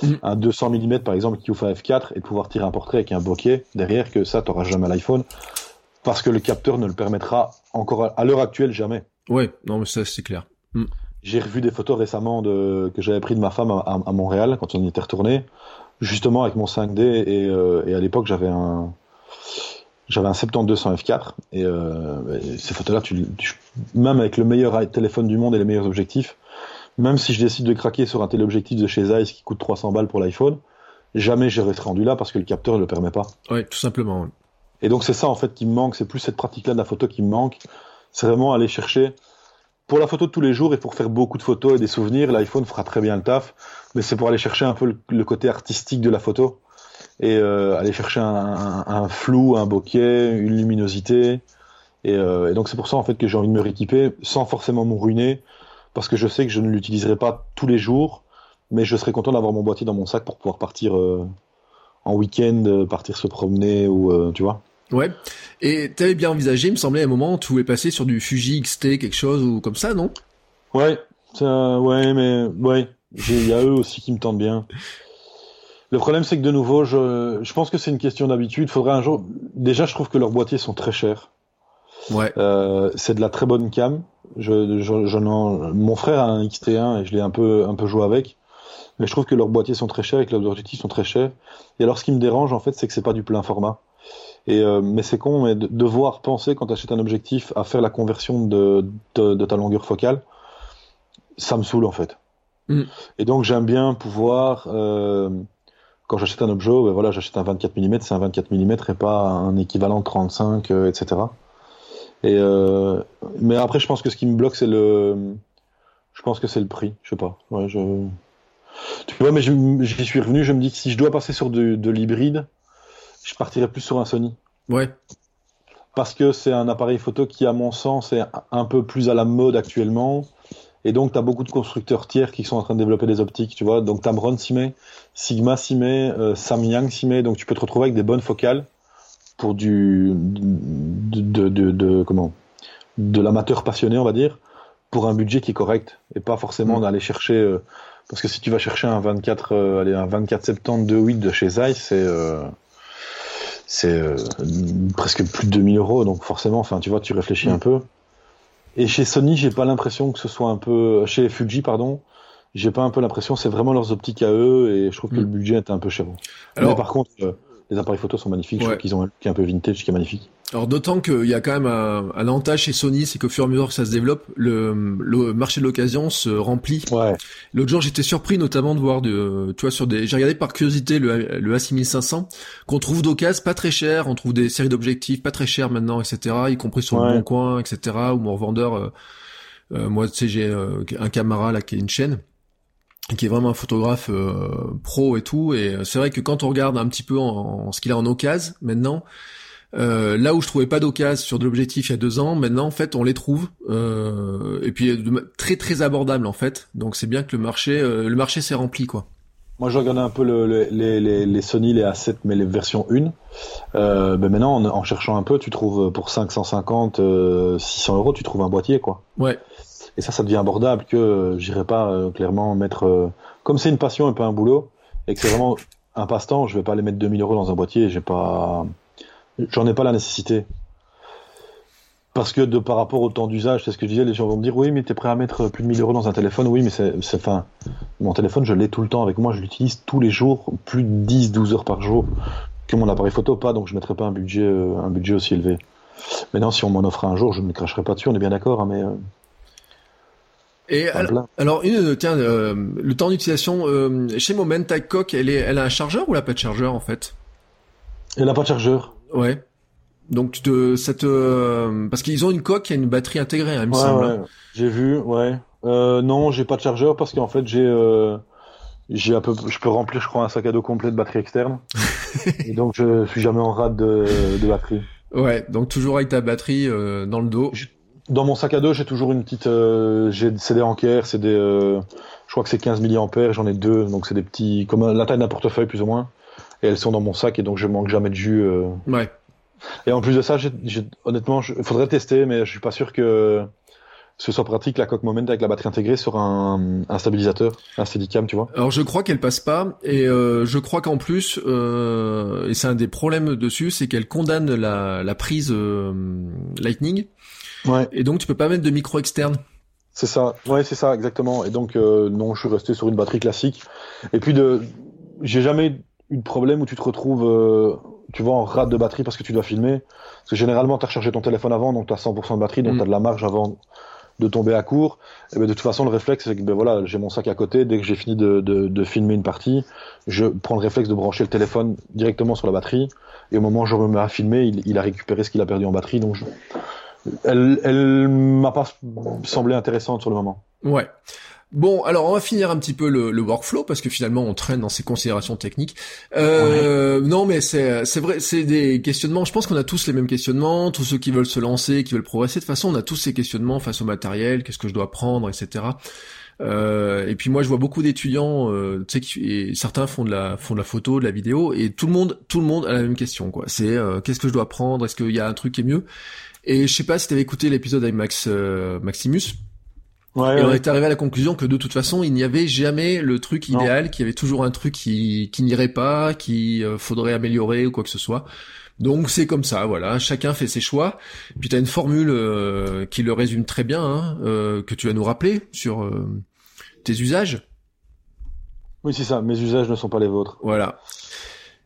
Mm.
un 200 mm par exemple qui ouvre un f4 et de pouvoir tirer un portrait avec un bokeh derrière que ça, t'auras jamais à l'iPhone parce que le capteur ne le permettra encore à, à l'heure actuelle jamais.
Ouais, non, mais ça c'est clair. Mm.
J'ai revu des photos récemment de, que j'avais pris de ma femme à, à, à, Montréal quand on y était retourné, justement avec mon 5D et, euh, et à l'époque j'avais un j'avais un 7200 f4 et, euh, et ces photos-là, tu, tu, même avec le meilleur téléphone du monde et les meilleurs objectifs, même si je décide de craquer sur un téléobjectif de chez Zeiss qui coûte 300 balles pour l'iPhone, jamais j'aurais rendu là parce que le capteur ne le permet pas.
Ouais, tout simplement.
Et donc c'est ça en fait qui me manque, c'est plus cette pratique-là de la photo qui me manque. C'est vraiment aller chercher pour la photo de tous les jours et pour faire beaucoup de photos et des souvenirs, l'iPhone fera très bien le taf, mais c'est pour aller chercher un peu le, le, côté artistique de la photo et euh, aller chercher un, un, un, flou, un bokeh, une luminosité. Et, euh, et donc c'est pour ça en fait que j'ai envie de me rééquiper sans forcément me ruiner, parce que je sais que je ne l'utiliserai pas tous les jours, mais je serais content d'avoir mon boîtier dans mon sac pour pouvoir partir euh, en week-end, partir se promener ou tu vois.
Ouais. Et t'avais bien envisagé, il me semblait à un moment, tu voulais passer sur du Fuji XT, quelque chose ou comme ça, non?
Ouais, ça, ouais, mais ouais, il y a eux aussi qui me tentent bien. Le problème, c'est que de nouveau, je, je pense que c'est une question d'habitude. Faudrait un jour. Déjà, je trouve que leurs boîtiers sont très chers.
Ouais.
Euh, c'est de la très bonne cam. Je, je, je mon frère a un XT1 et je l'ai un peu, un peu joué avec. Mais je trouve que leurs boîtiers sont très chers et que leurs objectifs sont très chers. Et alors, ce qui me dérange, en fait, c'est que c'est pas du plein format. Et euh, mais c'est con, mais de devoir penser quand tu achètes un objectif à faire la conversion de, de, de ta longueur focale, ça me saoule en fait.
Mm.
Et donc j'aime bien pouvoir, euh, quand j'achète un objet, ben voilà, j'achète un 24 mm, c'est un 24 mm et pas un équivalent 35, euh, etc. Et euh, mais après, je pense que ce qui me bloque, c'est le, je pense que c'est le prix. Je sais pas. Ouais, je, tu vois, mais j'y suis revenu. Je me dis que si je dois passer sur de, de l'hybride, je partirais plus sur un Sony.
Ouais.
Parce que c'est un appareil photo qui, à mon sens, est un peu plus à la mode actuellement. Et donc, tu as beaucoup de constructeurs tiers qui sont en train de développer des optiques, tu vois. Donc, Tamron s'y met, Sigma s'y met, euh, Samyang s'y met. Donc, tu peux te retrouver avec des bonnes focales pour du de, de, de, de comment de l'amateur passionné, on va dire, pour un budget qui est correct et pas forcément mmh. d'aller chercher. Euh, parce que si tu vas chercher un 24, euh, allez, un 24 70 2.8 de chez Zeiss, c'est euh, c'est euh, presque plus de 2000 euros, donc forcément, enfin, tu vois, tu réfléchis mmh. un peu. Et chez Sony, j'ai pas l'impression que ce soit un peu, chez Fuji, pardon, j'ai pas un peu l'impression, c'est vraiment leurs optiques à eux, et je trouve que mmh. le budget est un peu cher. Alors, Mais par contre, euh, les appareils photos sont magnifiques, ouais. je trouve qu'ils ont un look un peu vintage qui est magnifique.
Alors d'autant qu'il y a quand même un, un, avantage chez Sony, c'est qu'au fur et à mesure que ça se développe, le, le marché de l'occasion se remplit.
Ouais.
L'autre jour, j'étais surpris notamment de voir, de, tu vois, sur des, j'ai regardé par curiosité le, le A6500 qu'on trouve d'occasion pas très cher, on trouve des séries d'objectifs pas très chers maintenant, etc. Y compris sur ouais. le Bon Coin, etc. Ou mon revendeur. Euh, euh, moi, tu sais, j'ai euh, un Camara là qui est une chaîne qui est vraiment un photographe euh, pro et tout et c'est vrai que quand on regarde un petit peu en, en ce qu'il a en occasion maintenant euh, là où je trouvais pas d'occasion sur de l'objectif il y a deux ans, maintenant en fait on les trouve euh, et puis très très abordable en fait. Donc c'est bien que le marché euh, le marché s'est rempli quoi.
Moi je regardais un peu le, le, les, les, les, Sony les A7 mais les versions 1. Euh, ben maintenant en, en, cherchant un peu tu trouves pour 550 600 euh, euros tu trouves un boîtier quoi.
Ouais.
Et ça ça devient abordable que euh, j'irai pas clairement mettre comme c'est une passion et pas un boulot et que c'est vraiment un passe-temps je vais pas aller mettre 2000 euros dans un boîtier j'ai pas J'en ai pas la nécessité. Parce que par rapport au temps d'usage, c'est ce que je disais, les gens vont me dire oui, mais t'es prêt à mettre plus de 1000 euros dans un téléphone. Oui, mais c'est, enfin, mon téléphone, je l'ai tout le temps avec moi, je l'utilise tous les jours, plus de 10, 12 heures par jour. Que mon appareil photo, pas, donc je mettrai pas un budget, euh, un budget aussi élevé. Maintenant, si on m'en offre un jour, je ne me cracherai pas dessus, on est bien d'accord, hein, mais. Euh...
Et alors, alors, une, tiens, euh, le temps d'utilisation euh, chez Moment, ta coque, elle est, elle a un chargeur ou elle a pas de chargeur en fait?
Elle n'a pas de chargeur.
Ouais. Donc tu te, ça te, parce qu'ils ont une coque qui a une batterie intégrée, hein, il me
ouais,
semble.
Ouais. J'ai vu, ouais. Euh, non, j'ai pas de chargeur parce qu'en fait j'ai, euh, j'ai un peu, je peux remplir, je crois, un sac à dos complet de batterie externe. (laughs) et donc je suis jamais en rade de, de batterie.
Ouais, donc toujours avec ta batterie euh, dans le dos.
Dans mon sac à dos, j'ai toujours une petite. Euh, j'ai c'est des Anker, c'est des. euh, je crois que c'est 15 mAh, j'en ai deux, donc c'est des petits. comme un- la taille d'un portefeuille plus ou moins. Et elles sont dans mon sac et donc je manque jamais de jus. euh.
Ouais.
Et en plus de ça, j'ai, j'ai- honnêtement, il faudrait tester, mais je suis pas sûr que ce soit pratique la coque moment avec la batterie intégrée sur un, un stabilisateur, un Steadicam, tu vois.
Alors je crois qu'elle passe pas et euh, je crois qu'en plus euh, et c'est un des problèmes dessus, c'est qu'elle condamne la, la prise euh, Lightning
Ouais.
et donc tu peux pas mettre de micro externe.
C'est ça, ouais, c'est ça, exactement. Et donc, euh, non, je suis resté sur une batterie classique. Et puis, de, j'ai jamais eu de problème où tu te retrouves, euh, tu vois, en rate de batterie parce que tu dois filmer. Parce que généralement, tu as rechargé ton téléphone avant, donc tu as 100% de batterie, donc
Mm.
tu as de la marge avant de tomber à court. Et ben, de toute façon, le réflexe, c'est que ben, voilà, j'ai mon sac à côté. Dès que j'ai fini de, de, de filmer une partie, je prends le réflexe de brancher le téléphone directement sur la batterie. Et au moment où je me mets à filmer, il, il a récupéré ce qu'il a perdu en batterie. Donc, je... elle, elle m'a pas semblé intéressante sur le moment.
Ouais. Bon, alors on va finir un petit peu le, le workflow parce que finalement on traîne dans ces considérations techniques. Euh, Non, mais c'est c'est vrai, c'est des questionnements. Je pense qu'on a tous les mêmes questionnements. Tous ceux qui veulent se lancer, qui veulent progresser. De toute façon, on a tous ces questionnements face au matériel. Qu'est-ce que je dois prendre, etc. Euh, et puis moi, je vois beaucoup d'étudiants, euh, tu sais, qui, et certains font de la font de la photo, de la vidéo, et tout le monde, tout le monde a la même question, quoi. C'est euh, qu'est-ce que je dois prendre? Est-ce qu'il y a un truc qui est mieux? Et je sais pas si t'avais écouté l'épisode avec Max euh, Maximus.
Ouais,
Et on
ouais.
est arrivé à la conclusion que de toute façon, il n'y avait jamais le truc idéal, qu'il y avait toujours un truc qui, qui n'irait pas, qui euh, faudrait améliorer ou quoi que ce soit. Donc c'est comme ça, voilà. Chacun fait ses choix. Puis t'as une formule euh, qui le résume très bien, hein, euh, que tu vas nous rappeler sur euh, tes usages.
Oui, c'est ça. Mes usages ne sont pas les vôtres.
Voilà.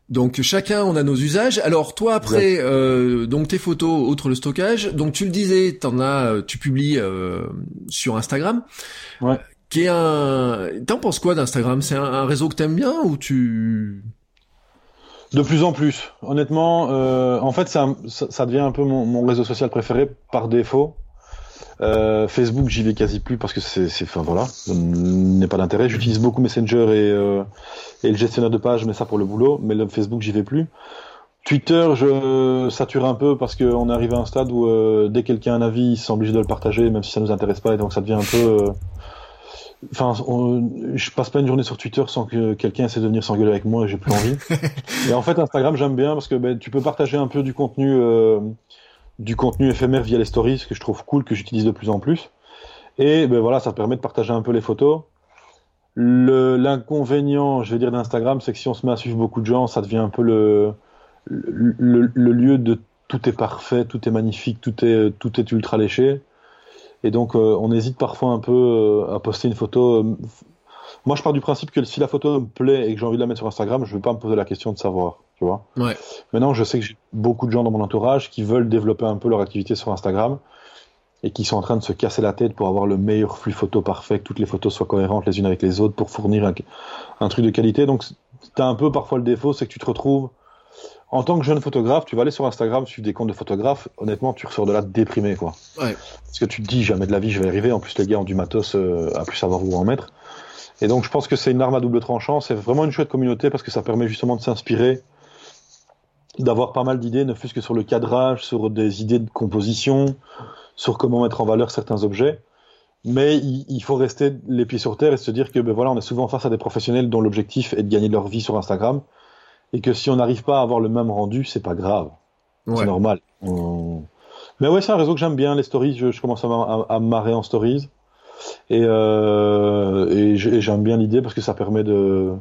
Donc chacun on a nos usages. Alors toi après euh, donc tes photos outre le stockage, donc tu le disais, t'en as, euh, tu publies euh, sur Instagram.
Ouais.
Qui est un, t'en penses quoi d'Instagram? C'est un, un réseau que t'aimes bien ou tu
De plus en plus. Honnêtement, euh, en fait, ça, ça, ça devient un peu mon, mon réseau social préféré par défaut. Euh, Facebook, j'y vais quasi plus parce que c'est, c'est, enfin voilà, n'est pas d'intérêt. J'utilise beaucoup Messenger et, euh, et le gestionnaire de page, mais ça pour le boulot. Mais le Facebook, j'y vais plus. Twitter, je sature un peu parce qu'on est arrivé à un stade où euh, dès que quelqu'un a un avis, il s'est obligé de le partager, même si ça nous intéresse pas, et donc ça devient un peu. Enfin, on- je passe pas une journée sur Twitter sans que quelqu'un essaie de venir s'engueuler avec moi et j'ai plus envie. (laughs) et en fait, Instagram, j'aime bien parce que ben, tu peux partager un peu du contenu, du contenu éphémère via les stories, ce que je trouve cool, que j'utilise de plus en plus. Et ben voilà, ça permet de partager un peu les photos. L'inconvénient, je vais dire, d'Instagram, c'est que si on se met à suivre beaucoup de gens, ça devient un peu le, le, lieu de tout est parfait, tout est magnifique, tout est, tout est ultra léché. Et donc, euh, on hésite parfois un peu euh, à poster une photo. euh, Moi, je pars du principe que si la photo me plaît et que j'ai envie de la mettre sur Instagram, je vais pas me poser la question de savoir, tu vois.
Ouais.
Maintenant, je sais que j'ai beaucoup de gens dans mon entourage qui veulent développer un peu leur activité sur Instagram et qui sont en train de se casser la tête pour avoir le meilleur flux photo parfait, que toutes les photos soient cohérentes les unes avec les autres pour fournir un, un truc de qualité. Donc, t'as un peu parfois le défaut, c'est que tu te retrouves en tant que jeune photographe, tu vas aller sur Instagram, suivre des comptes de photographes. Honnêtement, tu ressors de là déprimé, quoi.
Ouais.
Parce que tu te dis jamais de la vie je vais y arriver. En plus, les gars ont du matos euh, à plus savoir où en mettre. Et donc, je pense que c'est une arme à double tranchant. C'est vraiment une chouette communauté parce que ça permet justement de s'inspirer, d'avoir pas mal d'idées, ne fût-ce que sur le cadrage, sur des idées de composition, sur comment mettre en valeur certains objets. Mais il, il faut rester les pieds sur terre et se dire que ben voilà, on est souvent face à des professionnels dont l'objectif est de gagner leur vie sur Instagram et que si on n'arrive pas à avoir le même rendu, c'est pas grave. C'est normal. On- Mais ouais, c'est un réseau que j'aime bien, les stories. Je, je commence à, à, à me marrer en stories. Et, euh, et j'aime bien l'idée parce que ça permet de,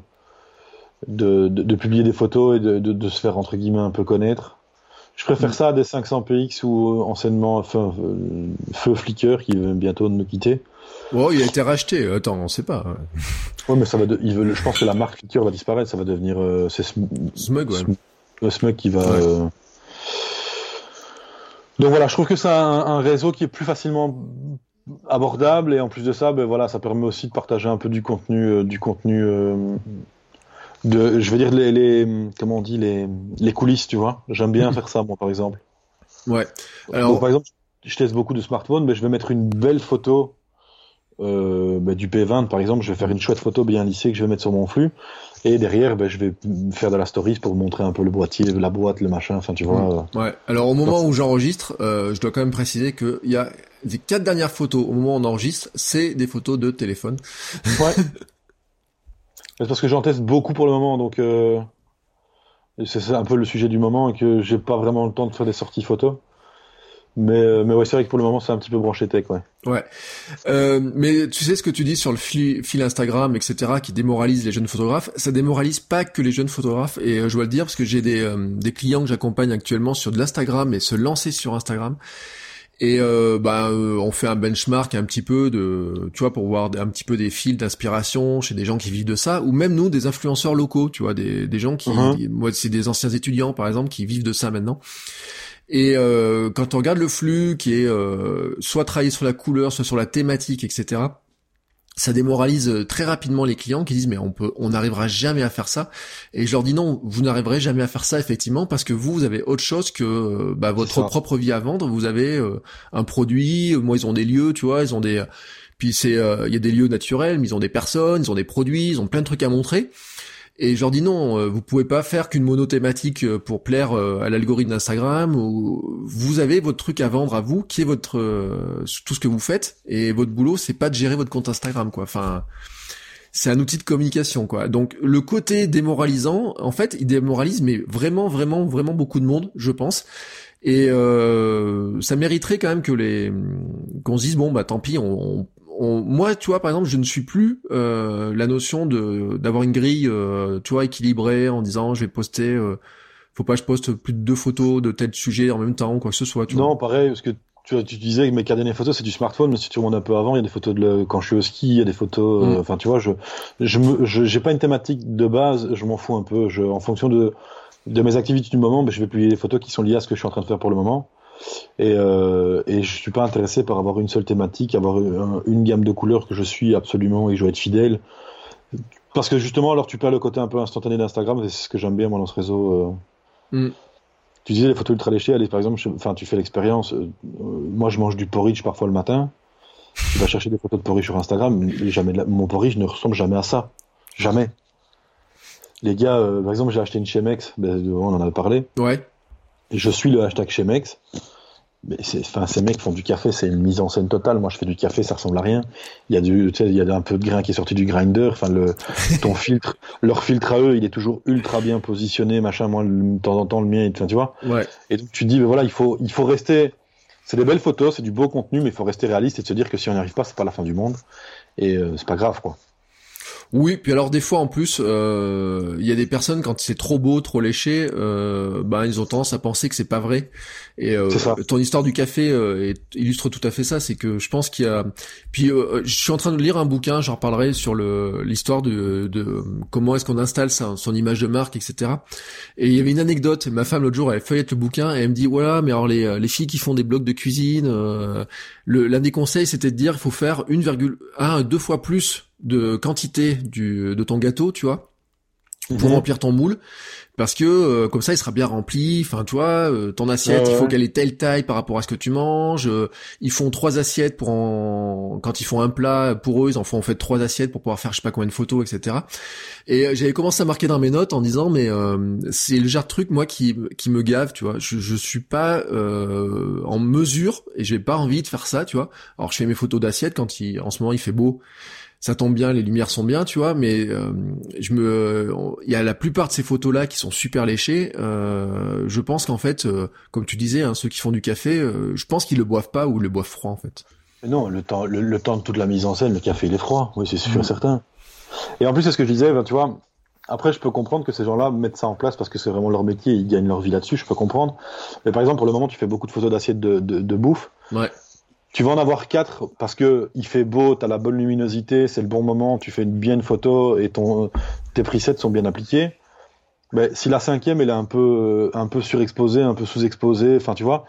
de, de, de publier des photos et de, se faire, entre guillemets, un peu connaître. Je préfère
Mm.
ça à des 500px ou euh, anciennement Feu, Feu Flickr qui va bientôt nous quitter.
Oh, il a été racheté. Attends, on sait pas.
Ouais, mais ça va je pense que la marque Flickr va disparaître. Ça va devenir, euh, c'est Sm-
Smug, ouais.
Sm- euh, Smug qui va.
Ouais.
euh, Donc voilà, je trouve que c'est un, un réseau qui est plus facilement abordable et en plus de ça, ben voilà, ça permet aussi de partager un peu du contenu, euh, du contenu euh, de, je veux dire les, les comment on dit les, les coulisses, tu vois. J'aime bien
Mhm.
faire ça, moi, par exemple.
Ouais. Alors-
Donc, par exemple, je teste beaucoup de smartphones, mais je vais mettre une belle photo euh, bah, du P20 par exemple, je vais faire une chouette photo bien lissée que je vais mettre sur mon flux. Et derrière, bah, je vais faire de la stories pour montrer un peu le boîtier, la boîte, le machin, enfin tu vois.
Mmh. Ouais. Alors au moment où j'enregistre, euh, je dois quand même préciser qu'il y a les quatre dernières photos au moment où on enregistre, c'est des photos de téléphone.
Ouais. (laughs) c'est parce que j'en teste beaucoup pour le moment, donc euh, c'est un peu le sujet du moment et que j'ai pas vraiment le temps de faire des sorties photos. Mais, euh, mais ouais, c'est vrai que pour le moment, c'est un petit peu branché tech, ouais.
Ouais. Euh, mais tu sais ce que tu dis sur le fil, Instagram, etc., qui démoralise les jeunes photographes. Ça démoralise pas que les jeunes photographes. Et euh, je dois le dire parce que j'ai des, euh, des clients que j'accompagne actuellement sur de l'Instagram et se lancer sur Instagram. Et euh, bah, on fait un benchmark un petit peu de, tu vois, pour voir un petit peu des fils d'inspiration chez des gens qui vivent de ça, ou même nous, des influenceurs locaux, tu vois, des, des gens qui, uh-huh. moi, c'est des anciens étudiants, par exemple, qui vivent de ça maintenant. Et euh, quand on regarde le flux qui est euh, soit travaillé sur la couleur, soit sur la thématique, etc., ça démoralise euh, très rapidement les clients qui disent mais on peut, on n'arrivera jamais à faire ça. Et je leur dis non, vous n'arriverez jamais à faire ça effectivement parce que vous, vous avez autre chose que euh, bah, votre propre vie à vendre. Vous avez euh, un produit, moi ils ont des lieux, tu vois, ils ont des, puis c'est, il y a des lieux naturels, mais ils ont des personnes, ils ont des produits, ils ont plein de trucs à montrer. Et je dis non, euh, vous pouvez pas faire qu'une monothématique euh, pour plaire euh, à l'algorithme d'Instagram. Ou vous avez votre truc à vendre à vous, qui est votre tout ce que vous faites, et votre boulot, c'est pas de gérer votre compte Instagram, quoi. Enfin, c'est un outil de communication, quoi. Donc le côté démoralisant, en fait, il démoralise, mais vraiment, vraiment, vraiment beaucoup de monde, je pense. Et euh, ça mériterait quand même que les qu'on se dise bon bah tant pis, on, moi, tu vois, par exemple, je ne suis plus euh, la notion de d'avoir une grille, euh, tu vois, équilibrée en disant je vais poster, euh, faut pas que je poste plus de deux photos de tel sujet en même temps, quoi que ce soit. Tu
non, pareil, parce que tu, tu disais que mes dernières photos c'est du smartphone, mais si tu remontes un peu avant, il y a des photos de quand je suis au ski, il y a des photos, mm. enfin tu vois, je je j'ai pas une thématique de base, je m'en fous un peu, je en fonction de de mes activités du moment, ben, je vais publier des photos qui sont liées à ce que je suis en train de faire pour le moment. Et, euh, et je suis pas intéressé par avoir une seule thématique, avoir une, gamme de couleurs que je suis absolument et je dois être fidèle. Parce que justement, alors tu perds le côté un peu instantané d'Instagram, c'est ce que j'aime bien moi dans ce réseau. Euh. Mm. Tu disais les photos ultra léchées, allez par exemple, enfin tu fais l'expérience. Euh, moi je mange du porridge parfois le matin. Tu vas chercher des photos de porridge sur Instagram, jamais mon porridge ne ressemble jamais à ça, jamais. Les gars, euh, par exemple, j'ai acheté une Chemex, ben, on en a parlé.
Ouais
je suis le hashtag chez Mex. Mais enfin, ces mecs font du café, c'est une mise en scène totale. Moi, je fais du café, ça ressemble à rien. Il y a du, il y a un peu de grain qui est sorti du grinder. Enfin, le, (laughs) ton filtre, leur filtre à eux, il est toujours ultra bien positionné, machin. Moi, de temps en temps, le mien, enfin, tu vois.
Ouais.
Et donc, tu te dis, ben voilà, il faut, il faut rester. C'est des belles photos, c'est du beau contenu, mais il faut rester réaliste et se dire que si on n'y arrive pas, c'est pas la fin du monde. Et euh, c'est pas grave, quoi.
Oui, puis alors des fois en plus, euh, il y a des personnes quand c'est trop beau, trop léché, euh, ben ils ont tendance à penser que c'est pas vrai. Et euh, ton histoire du café euh, illustre tout à fait ça. C'est que je pense qu'il y a. Puis euh, je suis en train de lire un bouquin, j'en reparlerai sur le l'histoire de, de comment est-ce qu'on installe son image de marque, etc. Et il y avait une anecdote. Ma femme l'autre jour, elle feuillette le bouquin et elle me dit voilà, mais alors les les filles qui font des blogs de cuisine, l'un des conseils c'était de dire il faut faire 1,1 deux fois plus de quantité du, de ton gâteau, tu vois, pour mhm. remplir ton moule. Parce que euh, comme ça il sera bien rempli. Enfin tu vois euh, ton assiette il faut qu'elle ait telle taille par rapport à ce que tu manges. Euh, ils font trois assiettes pour en... quand ils font un plat pour eux ils en font en fait trois assiettes pour pouvoir faire je sais pas combien de photos etc et j'avais commencé à marquer dans mes notes en disant mais c'est le genre de truc moi qui qui me gave tu vois. Je je suis pas en mesure et j'ai pas envie de faire ça tu vois. Alors je fais mes photos d'assiettes quand il en ce moment il fait beau ça tombe bien, les lumières sont bien, tu vois, mais euh, je me, il y a la plupart de ces photos là qui sont super léchées. Euh, je pense qu'en fait, euh, comme tu disais, hein, ceux qui font du café, je pense qu'ils le boivent pas ou le boivent froid en fait.
non, le temps, le, temps de toute la mise en scène, le café il est froid, oui c'est sûr mmh. certain. Et en plus c'est ce que je disais, ben, tu vois. Après, je peux comprendre que ces gens-là mettent ça en place parce que c'est vraiment leur métier, ils gagnent leur vie là-dessus, je peux comprendre. Mais par exemple, pour le moment, tu fais beaucoup de photos d'assiettes de, de, de bouffe.
Ouais
tu vas en avoir quatre parce que il fait beau, tu as la bonne luminosité, c'est le bon moment, tu fais une bien une photo et ton tes presets sont bien appliqués. Mais si la cinquième elle est un peu un peu surexposée, un peu sous-exposée, enfin tu vois,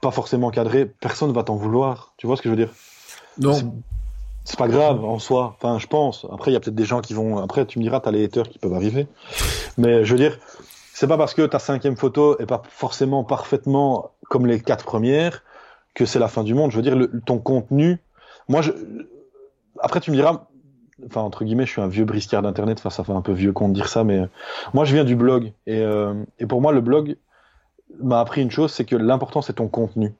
pas forcément cadrée, personne va t'en vouloir. Tu vois ce que je veux dire?
Non.
C'est pas grave en soi. Enfin, je pense. Après, il y a peut-être des gens qui vont. Après, tu me diras, t'as les haters qui peuvent arriver. Mais je veux dire, c'est pas parce que ta cinquième photo est pas forcément parfaitement comme les quatre premières que c'est la fin du monde. Je veux dire, le, ton contenu, moi, après, tu me diras, enfin entre guillemets, je suis un vieux briscard d'internet. Enfin, ça fait un peu vieux de dire ça, mais moi, je viens du blog et, et pour moi, le blog m'a appris une chose, c'est que l'important c'est ton contenu.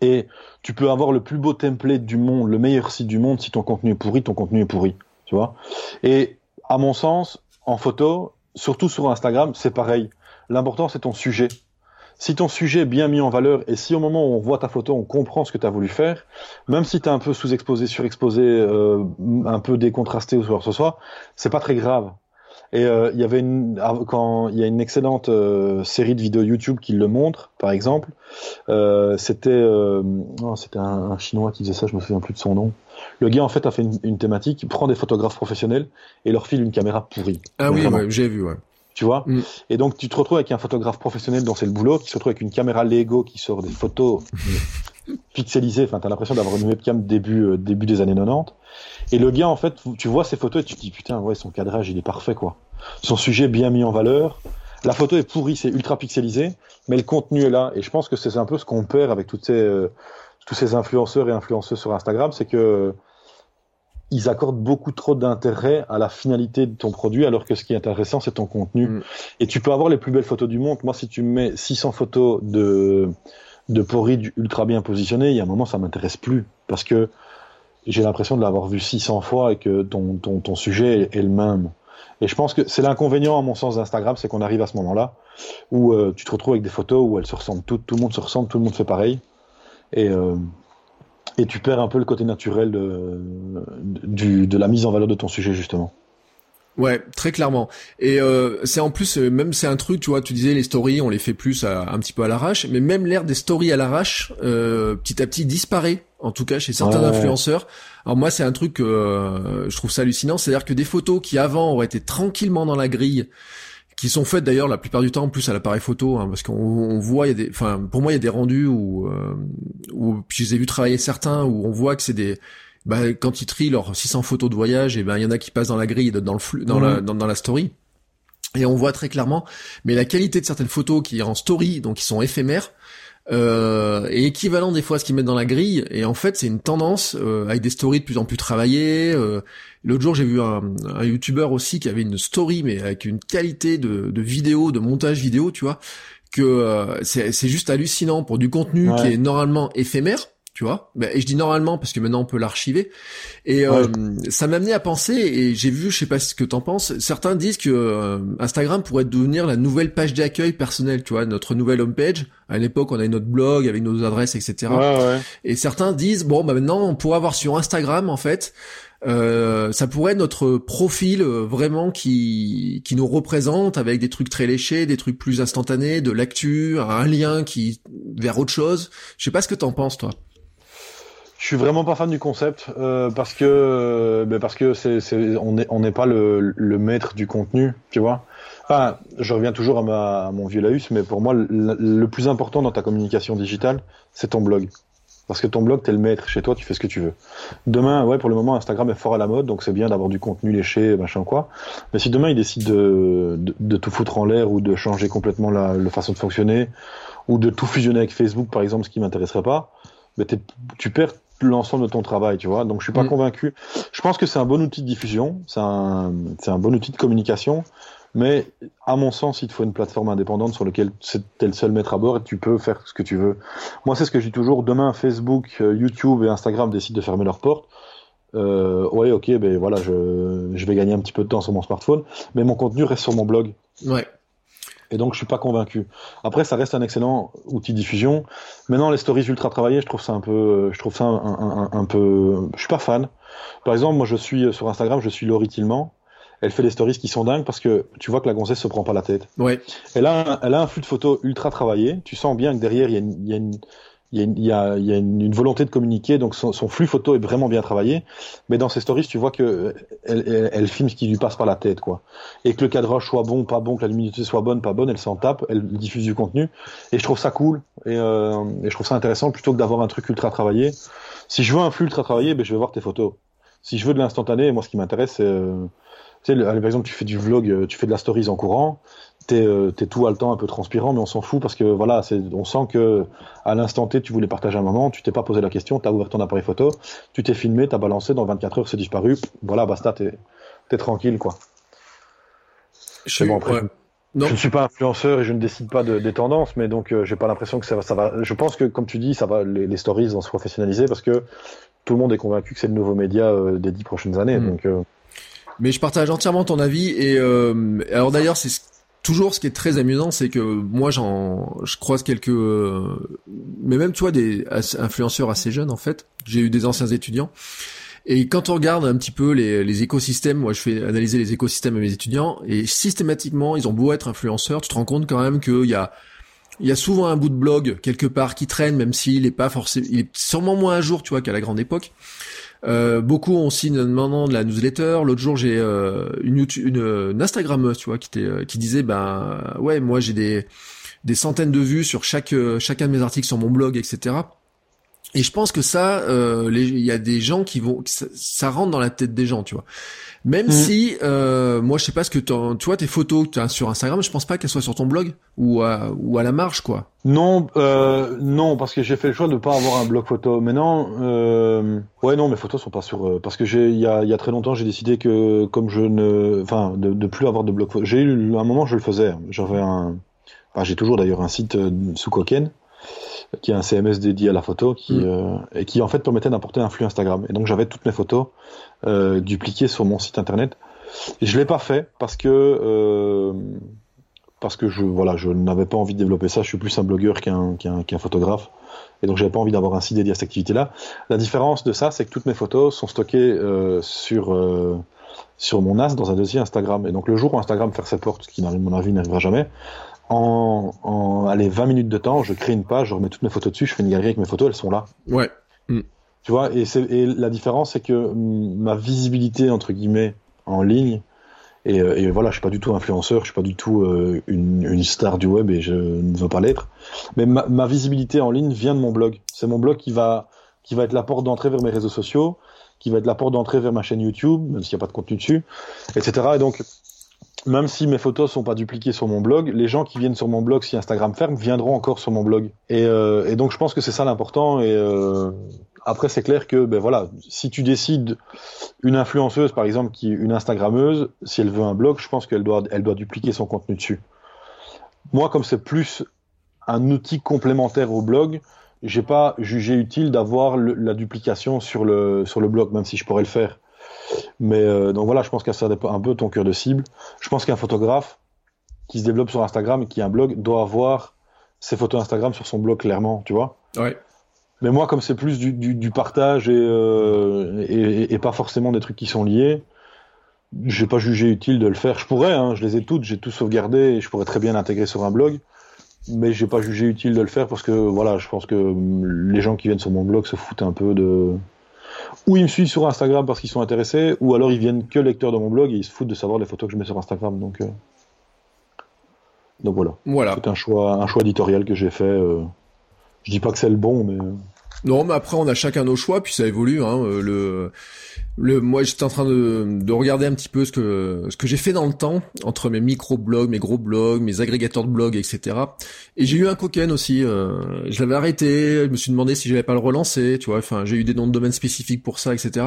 Et tu peux avoir le plus beau template du monde, le meilleur site du monde, si ton contenu est pourri, ton contenu est pourri, tu vois. Et à mon sens, en photo, surtout sur Instagram, c'est pareil. L'important c'est ton sujet. Si ton sujet est bien mis en valeur et si au moment où on voit ta photo, on comprend ce que tu as voulu faire, même si tu es un peu sous-exposé, surexposé, euh, un peu décontrasté ou ce soit, c'est pas très grave. Et euh, il y avait une, quand il y a une excellente euh, série de vidéos YouTube qui le montre, par exemple. Euh, c'était, euh, c'était un, un, chinois qui faisait ça, je me souviens plus de son nom. Le gars en fait a fait une, une thématique, prend des photographes professionnels et leur file une caméra pourrie.
Ah oui, ouais, j'ai vu, ouais.
Tu vois mm. Et donc tu te retrouves avec un photographe professionnel dont c'est le boulot, qui se retrouve avec une caméra Lego qui sort des photos (laughs) pixelisées. Enfin, t'as l'impression d'avoir une webcam début début des années 90. Et le gars, en fait, tu vois ces photos et tu te dis putain, ouais, son cadrage, il est parfait, quoi. Son sujet bien mis en valeur. La photo est pourrie, c'est ultra pixelisé, mais le contenu est là. Et je pense que c'est un peu ce qu'on perd avec toutes ces, euh, tous ces influenceurs et influenceuses sur Instagram, c'est que ils accordent beaucoup trop d'intérêt à la finalité de ton produit, alors que ce qui est intéressant, c'est ton contenu. Mm. Et tu peux avoir les plus belles photos du monde. Moi, si tu mets 600 photos de, de porridge ultra bien positionnées, il y a un moment, ça m'intéresse plus. Parce que j'ai l'impression de l'avoir vu 600 fois et que ton, ton, ton sujet est, le même. Et je pense que c'est l'inconvénient, à mon sens, d'Instagram, c'est qu'on arrive à ce moment-là où euh, tu te retrouves avec des photos où elles se ressemblent toutes, tout le monde se ressemble, tout le monde fait pareil. Et, euh, et tu perds un peu le côté naturel de, du, de la mise en valeur de ton sujet, justement.
Ouais, très clairement. Et euh, c'est en plus, euh, même c'est un truc, tu vois, tu disais les stories, on les fait plus à, un petit peu à l'arrache, mais même l'air des stories à l'arrache, euh, petit à petit disparaît, en tout cas chez certains influenceurs. Alors moi, c'est un truc, euh, je trouve ça hallucinant, c'est-à-dire que des photos qui avant auraient été tranquillement dans la grille, qui sont faites d'ailleurs la plupart du temps en plus à l'appareil photo, hein, parce qu'on on voit, il y a des, enfin pour moi il y a des rendus où, euh, où puis je les ai vu travailler certains où on voit que c'est des bah, quand ils trient leurs 600 photos de voyage, et eh ben il y en a qui passent dans la grille, dans le flux, dans, la, dans, la story. Et on voit très clairement, mais la qualité de certaines photos qui sont en story, donc qui sont éphémères, euh, est équivalent des fois à ce qu'ils mettent dans la grille. Et en fait, c'est une tendance euh, avec des stories de plus en plus travaillées. L'autre jour, j'ai vu un, un YouTuber aussi qui avait une story, mais avec une qualité de, de vidéo, de montage vidéo, tu vois, que euh, c'est juste hallucinant pour du contenu qui est normalement éphémère tu vois. et je dis normalement parce que maintenant on peut l'archiver. Et euh, ça m'a amené à penser et j'ai vu, je sais pas ce que t'en penses. Certains disent que euh, Instagram pourrait devenir la nouvelle page d'accueil personnelle, tu vois, notre nouvelle homepage. À l'époque, on avait notre blog avec nos adresses, etc. Et certains disent bon, bah maintenant on pourrait avoir sur Instagram en fait. Euh, ça pourrait être notre profil euh, vraiment qui qui nous représente avec des trucs très léchés, des trucs plus instantanés, de l'actu, un lien qui vers autre chose. Je sais pas ce que t'en penses toi.
Je suis vraiment pas fan du concept euh, parce que euh, ben parce que c'est on n'est on n'est pas le, le, maître du contenu, tu vois. Enfin, je reviens toujours à, ma, à mon vieux laus, mais pour moi le, plus important dans ta communication digitale, c'est ton blog. Parce que ton blog, t'es le maître. Chez toi, tu fais ce que tu veux. Demain, ouais, pour le moment, Instagram est fort à la mode, donc c'est bien d'avoir du contenu léché, machin quoi. Mais si demain, il décide de, de, de tout foutre en l'air ou de changer complètement la, la, façon de fonctionner, ou de tout fusionner avec Facebook, par exemple, ce qui m'intéresserait pas, ben tu perds l'ensemble de ton travail, tu vois. Donc je suis pas mm. convaincu. Je pense que c'est un bon outil de diffusion, c'est un, c'est un bon outil de communication, mais à mon sens, il te faut une plateforme indépendante sur laquelle es le seul maître à bord et tu peux faire ce que tu veux. Moi, c'est ce que je dis toujours. Demain, Facebook, euh, YouTube et Instagram décident de fermer leurs portes. Euh, ouais, ok, ben voilà, je, je vais gagner un petit peu de temps sur mon smartphone, mais mon contenu reste sur mon blog.
Ouais.
Et donc, je suis pas convaincu. Après, ça reste un excellent outil de diffusion. Maintenant, les stories ultra travaillées, je trouve ça un peu, je trouve ça un, un, un, peu, je suis pas fan. Par exemple, moi, je suis sur Instagram, je suis Laurie Tillman. Elle fait des stories qui sont dingues parce que tu vois que la gonzesse se prend pas la tête.
Ouais.
Elle a, un, elle a un flux de photos ultra travaillé. Tu sens bien que derrière, il y a une, il y a une il y a, une, il y a, il y a une, volonté de communiquer, donc son, son, flux photo est vraiment bien travaillé. Mais dans ses stories, tu vois que elle, elle, elle, filme ce qui lui passe par la tête, quoi. Et que le cadrage soit bon, pas bon, que la luminosité soit bonne, pas bonne, elle s'en tape, elle diffuse du contenu. Et je trouve ça cool et, euh, et je trouve ça intéressant plutôt que d'avoir un truc ultra travaillé. Si je veux un flux ultra travaillé, ben je vais voir tes photos. Si je veux de l'instantané, moi ce qui m'intéresse, c'est euh, Tu sais, par exemple, tu fais du vlog, tu fais de la stories en courant, t'es es tout temps un peu transpirant, mais on s'en fout parce que voilà, on sent que à l'instant T, tu voulais partager un moment, tu t'es pas posé la question, tu as ouvert ton appareil photo, tu t'es filmé, tu as balancé, dans 24 heures, c'est disparu, voilà, basta, t'es es tranquille, quoi. Je, bon, après, je, ne suis pas influenceur et je ne décide pas de, des tendances, mais donc j'ai pas l'impression que ça va, ça va. Je pense que, comme tu dis, ça va, les, stories vont se professionnaliser parce que tout le monde est convaincu que c'est le nouveau média des dix prochaines années. Mm. Donc,
mais je partage entièrement ton avis et alors d'ailleurs c'est toujours ce qui est très amusant, c'est que moi j'en je croise quelques mais même tu vois des influenceurs assez jeunes en fait. J'ai eu des anciens étudiants. Et quand on regarde un petit peu les, les écosystèmes, moi je fais analyser les écosystèmes à mes étudiants, et systématiquement, ils ont beau être influenceurs, tu te rends compte quand même qu'il y a il y a souvent un bout de blog quelque part qui traîne, même s'il est pas forcément, il est sûrement moins à jour, tu vois, qu'à la grande époque. Euh, beaucoup ont signe maintenant de la newsletter. L'autre jour, j'ai euh, une, YouTube, une, tu vois, qui, était, qui disait, ben ouais, moi j'ai des des centaines de vues sur chaque chacun de mes articles sur mon blog, etc. Et je pense que ça, il y a des gens qui vont, ça, ça, rentre dans la tête des gens, tu vois. Même mm. si, euh, moi, je sais pas ce que tu vois, tes photos que as sur Instagram, je pense pas qu'elles soient sur ton blog ou à, ou à la marge, quoi.
Non, euh, non, parce que j'ai fait le choix de pas avoir un blog photo. Mais non, euh, ouais, non, mes photos sont pas sur. Euh, parce que j'ai, il y a, y a très longtemps, j'ai décidé que comme je ne, enfin, de, de plus avoir de blog photo. J'ai eu un moment, je le faisais. J'avais un, enfin, j'ai toujours d'ailleurs un site euh, sous Koken qui est un CMS dédié à la photo, qui mm. euh, et qui en fait permettait d'importer un flux Instagram. Et donc j'avais toutes mes photos euh, dupliquées sur mon site internet. Et je l'ai pas fait parce que euh, parce que je voilà, je n'avais pas envie de développer ça. Je suis plus un blogueur qu'un qu'un photographe. Et donc j'avais pas envie d'avoir un site dédié à cette activité-là. La différence de ça, c'est que toutes mes photos sont stockées euh, sur euh, sur mon NAS dans un dossier Instagram. Et donc le jour où Instagram ferme ses portes, ce qui, à mon avis, n'arrivera jamais, en, en allez, 20 minutes de temps, je crée une page, je remets toutes mes photos dessus, je fais une galerie avec mes photos, elles sont là.
Ouais.
Mm. Tu vois, et, et la différence, c'est que ma visibilité, entre guillemets, en ligne, et, euh, et, voilà, je suis pas du tout influenceur, je suis pas du tout euh, une, une, star du web et je ne veux pas l'être. Mais ma, ma, visibilité en ligne vient de mon blog. C'est mon blog qui va, qui va être la porte d'entrée vers mes réseaux sociaux, qui va être la porte d'entrée vers ma chaîne YouTube, même s'il n'y a pas de contenu dessus, etc. Et donc, même si mes photos sont pas dupliquées sur mon blog, les gens qui viennent sur mon blog si Instagram ferme viendront encore sur mon blog. Et, euh, donc je pense que c'est ça l'important. Et euh, après c'est clair que ben voilà, si tu décides une influenceuse par exemple une Instagrammeuse, si elle veut un blog, je pense qu'elle doit elle doit dupliquer son contenu dessus. Moi comme c'est plus un outil complémentaire au blog, j'ai pas jugé utile d'avoir la duplication sur le sur le blog, même si je pourrais le faire. Mais euh, donc voilà, je pense que ça dépend un peu ton cœur de cible. Je pense qu'un photographe qui se développe sur Instagram et qui a un blog doit avoir ses photos Instagram sur son blog clairement, tu vois.
Ouais.
Mais moi, comme c'est plus du, du, du partage et, euh, et, et, pas forcément des trucs qui sont liés, j'ai pas jugé utile de le faire. Je pourrais, hein, je les ai toutes, j'ai tout sauvegardé et je pourrais très bien l'intégrer sur un blog. Mais j'ai pas jugé utile de le faire parce que voilà, je pense que les gens qui viennent sur mon blog se foutent un peu de, ou ils me suivent sur Instagram parce qu'ils sont intéressés, ou alors ils viennent que lecteurs de mon blog et ils se foutent de savoir les photos que je mets sur Instagram. Donc, euh... donc voilà.
Voilà.
C'est un choix, un choix éditorial que j'ai fait. Euh... Je dis pas que c'est le bon, mais
non, mais après on a chacun nos choix, puis ça évolue. Hein, euh, le, le, moi j'étais en train de, de regarder un petit peu ce que ce que j'ai fait dans le temps entre mes micro-blogs, mes gros blogs, mes agrégateurs de blogs, etc. Et j'ai eu un coquin aussi. Euh, je l'avais arrêté. Je me suis demandé si j'allais pas le relancer. Tu vois, enfin j'ai eu des noms de domaines spécifiques pour ça, etc.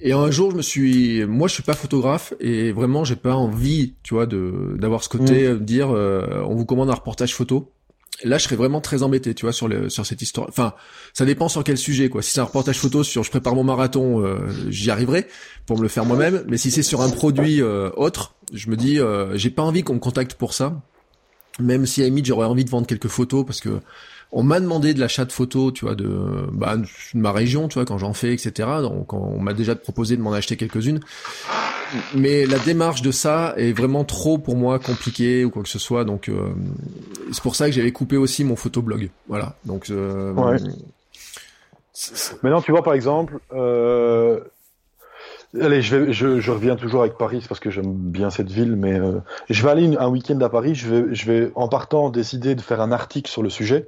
Et un jour, je me suis, moi, je suis pas photographe et vraiment, j'ai pas envie, tu vois, de d'avoir ce côté, mmh. dire, euh, on vous commande un reportage photo là je serais vraiment très embêté tu vois sur sur cette histoire. Enfin ça dépend sur quel sujet quoi. Si c'est un reportage photo sur je prépare mon marathon euh, j'y arriverai pour me le faire moi-même. Mais si c'est sur un produit euh, autre je me dis euh, j'ai pas envie qu'on me contacte pour ça. Même si à j'aurais envie de vendre quelques photos parce que on m'a demandé de l'achat de photos, tu vois, de, bah, ma région, tu vois, quand j'en fais, etc. Donc, on m'a déjà proposé de m'en acheter quelques-unes. Mais la démarche de ça est vraiment trop pour moi compliquée ou quoi que ce soit. Donc, euh, c'est pour ça que j'avais coupé aussi mon photoblog. Voilà. Donc, euh,
ouais. Maintenant, tu vois, par exemple, euh... Allez, je, reviens toujours avec Paris parce que j'aime bien cette ville, mais euh, je vais aller un week-end à Paris. Je vais, je vais, en partant, décider de faire un article sur le sujet